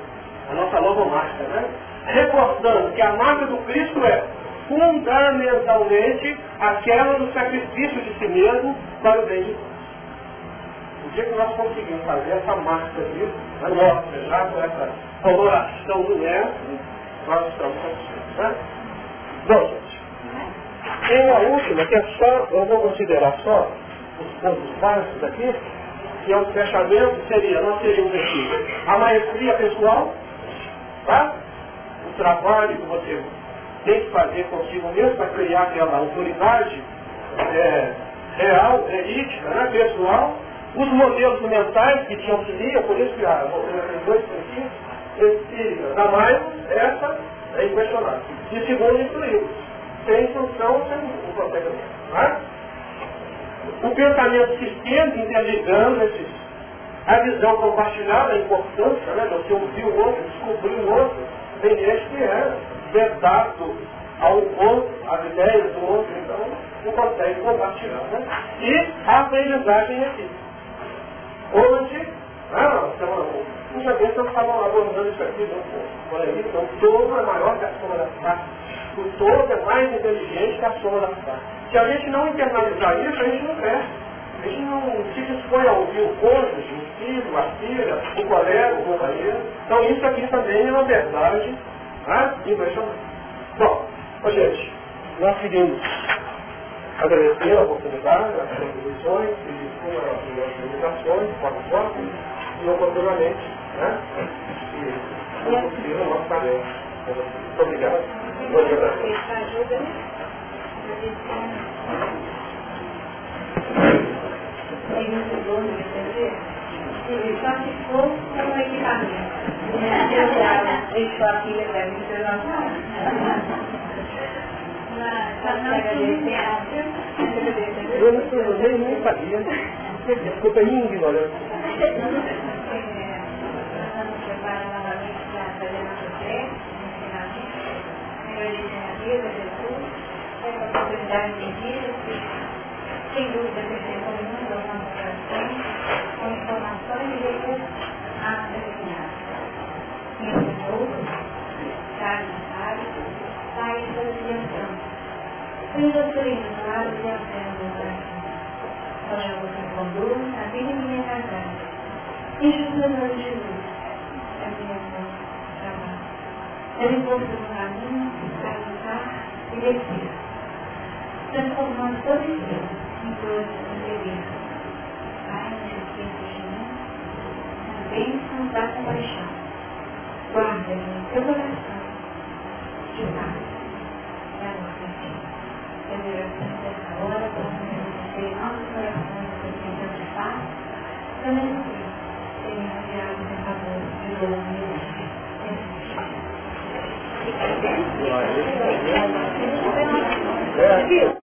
Speaker 4: a nossa logomarca, né? Reforçando que a marca do Cristo é fundamentalmente aquela do sacrifício de si mesmo para o bem de todos. O dia que nós conseguimos fazer essa marca disso, a nossa, já com essa coloração do mestre, nós estamos satisfeitos. Né? Bom, gente, tem a última, que é só, eu vou considerar só os pontos básicos aqui, que é o fechamento, seria, nós teríamos aqui a maestria pessoal, tá? o trabalho que você tem que fazer consigo mesmo para criar aquela autoridade é, real, verídica, né, pessoal, os modelos mentais que te auxiliam, por isso que a doutrina tem dois princípios, espírita, da mais, essa é inquestionável. E segundo, instruí Sem instrução, você não consegue. Tá? O pensamento sistêmico interligando esses, a visão compartilhada, a importância né, você ouvir o outro, descobrir o outro, tem gente que é vedado ao outro, às ideias do outro, então não consegue compartilhar. Né? E a aprendizagem aqui. Hoje, ah, muitas vezes estamos abordando isso aqui, não, aí, então, o todo é maior que a soma das partes. O todo é mais inteligente que a soma das partes. Se a gente não internalizar isso, a gente não cresce. A gente não se dispõe a ouvir o cônjuge, o filho, a filha, o colega, o companheiro. Então isso aqui também é uma verdade né, impressionante. Bom, ó, gente, nós seguimos agradecendo a oportunidade, as contribuições e como as limitações, forma forma, e oportunamente, né? E não possível nossa tarefa. Muito obrigado. Muito obrigado.
Speaker 1: Ele só ficou com o equipamento.
Speaker 2: Deixou a filha da
Speaker 4: Eu não sou nem, nem sabia. Desculpa a minha ignorância.
Speaker 1: Sem dúvida, acrescentou muito ao nosso coração, com informações e depois a determinadas. Entre outros, Carlos Sábio, sai da orientação. Foi doutrinado e aprendo o coração. Olha você conduz a vida minha casada. E Jesus Jesus, a minha mão, trabalho. Ele pôs no caminho para lutar e descer, transformando todo em prol de servir. Pai, de mim, na bênção da compaixão. Guarda-me no teu coração de paz e amor por ti. Eu oração dessa hora, possamos receber nossos corações precisando de paz, também Deus, serem enviados em favor de toda a humanidade.
Speaker 4: É aqui.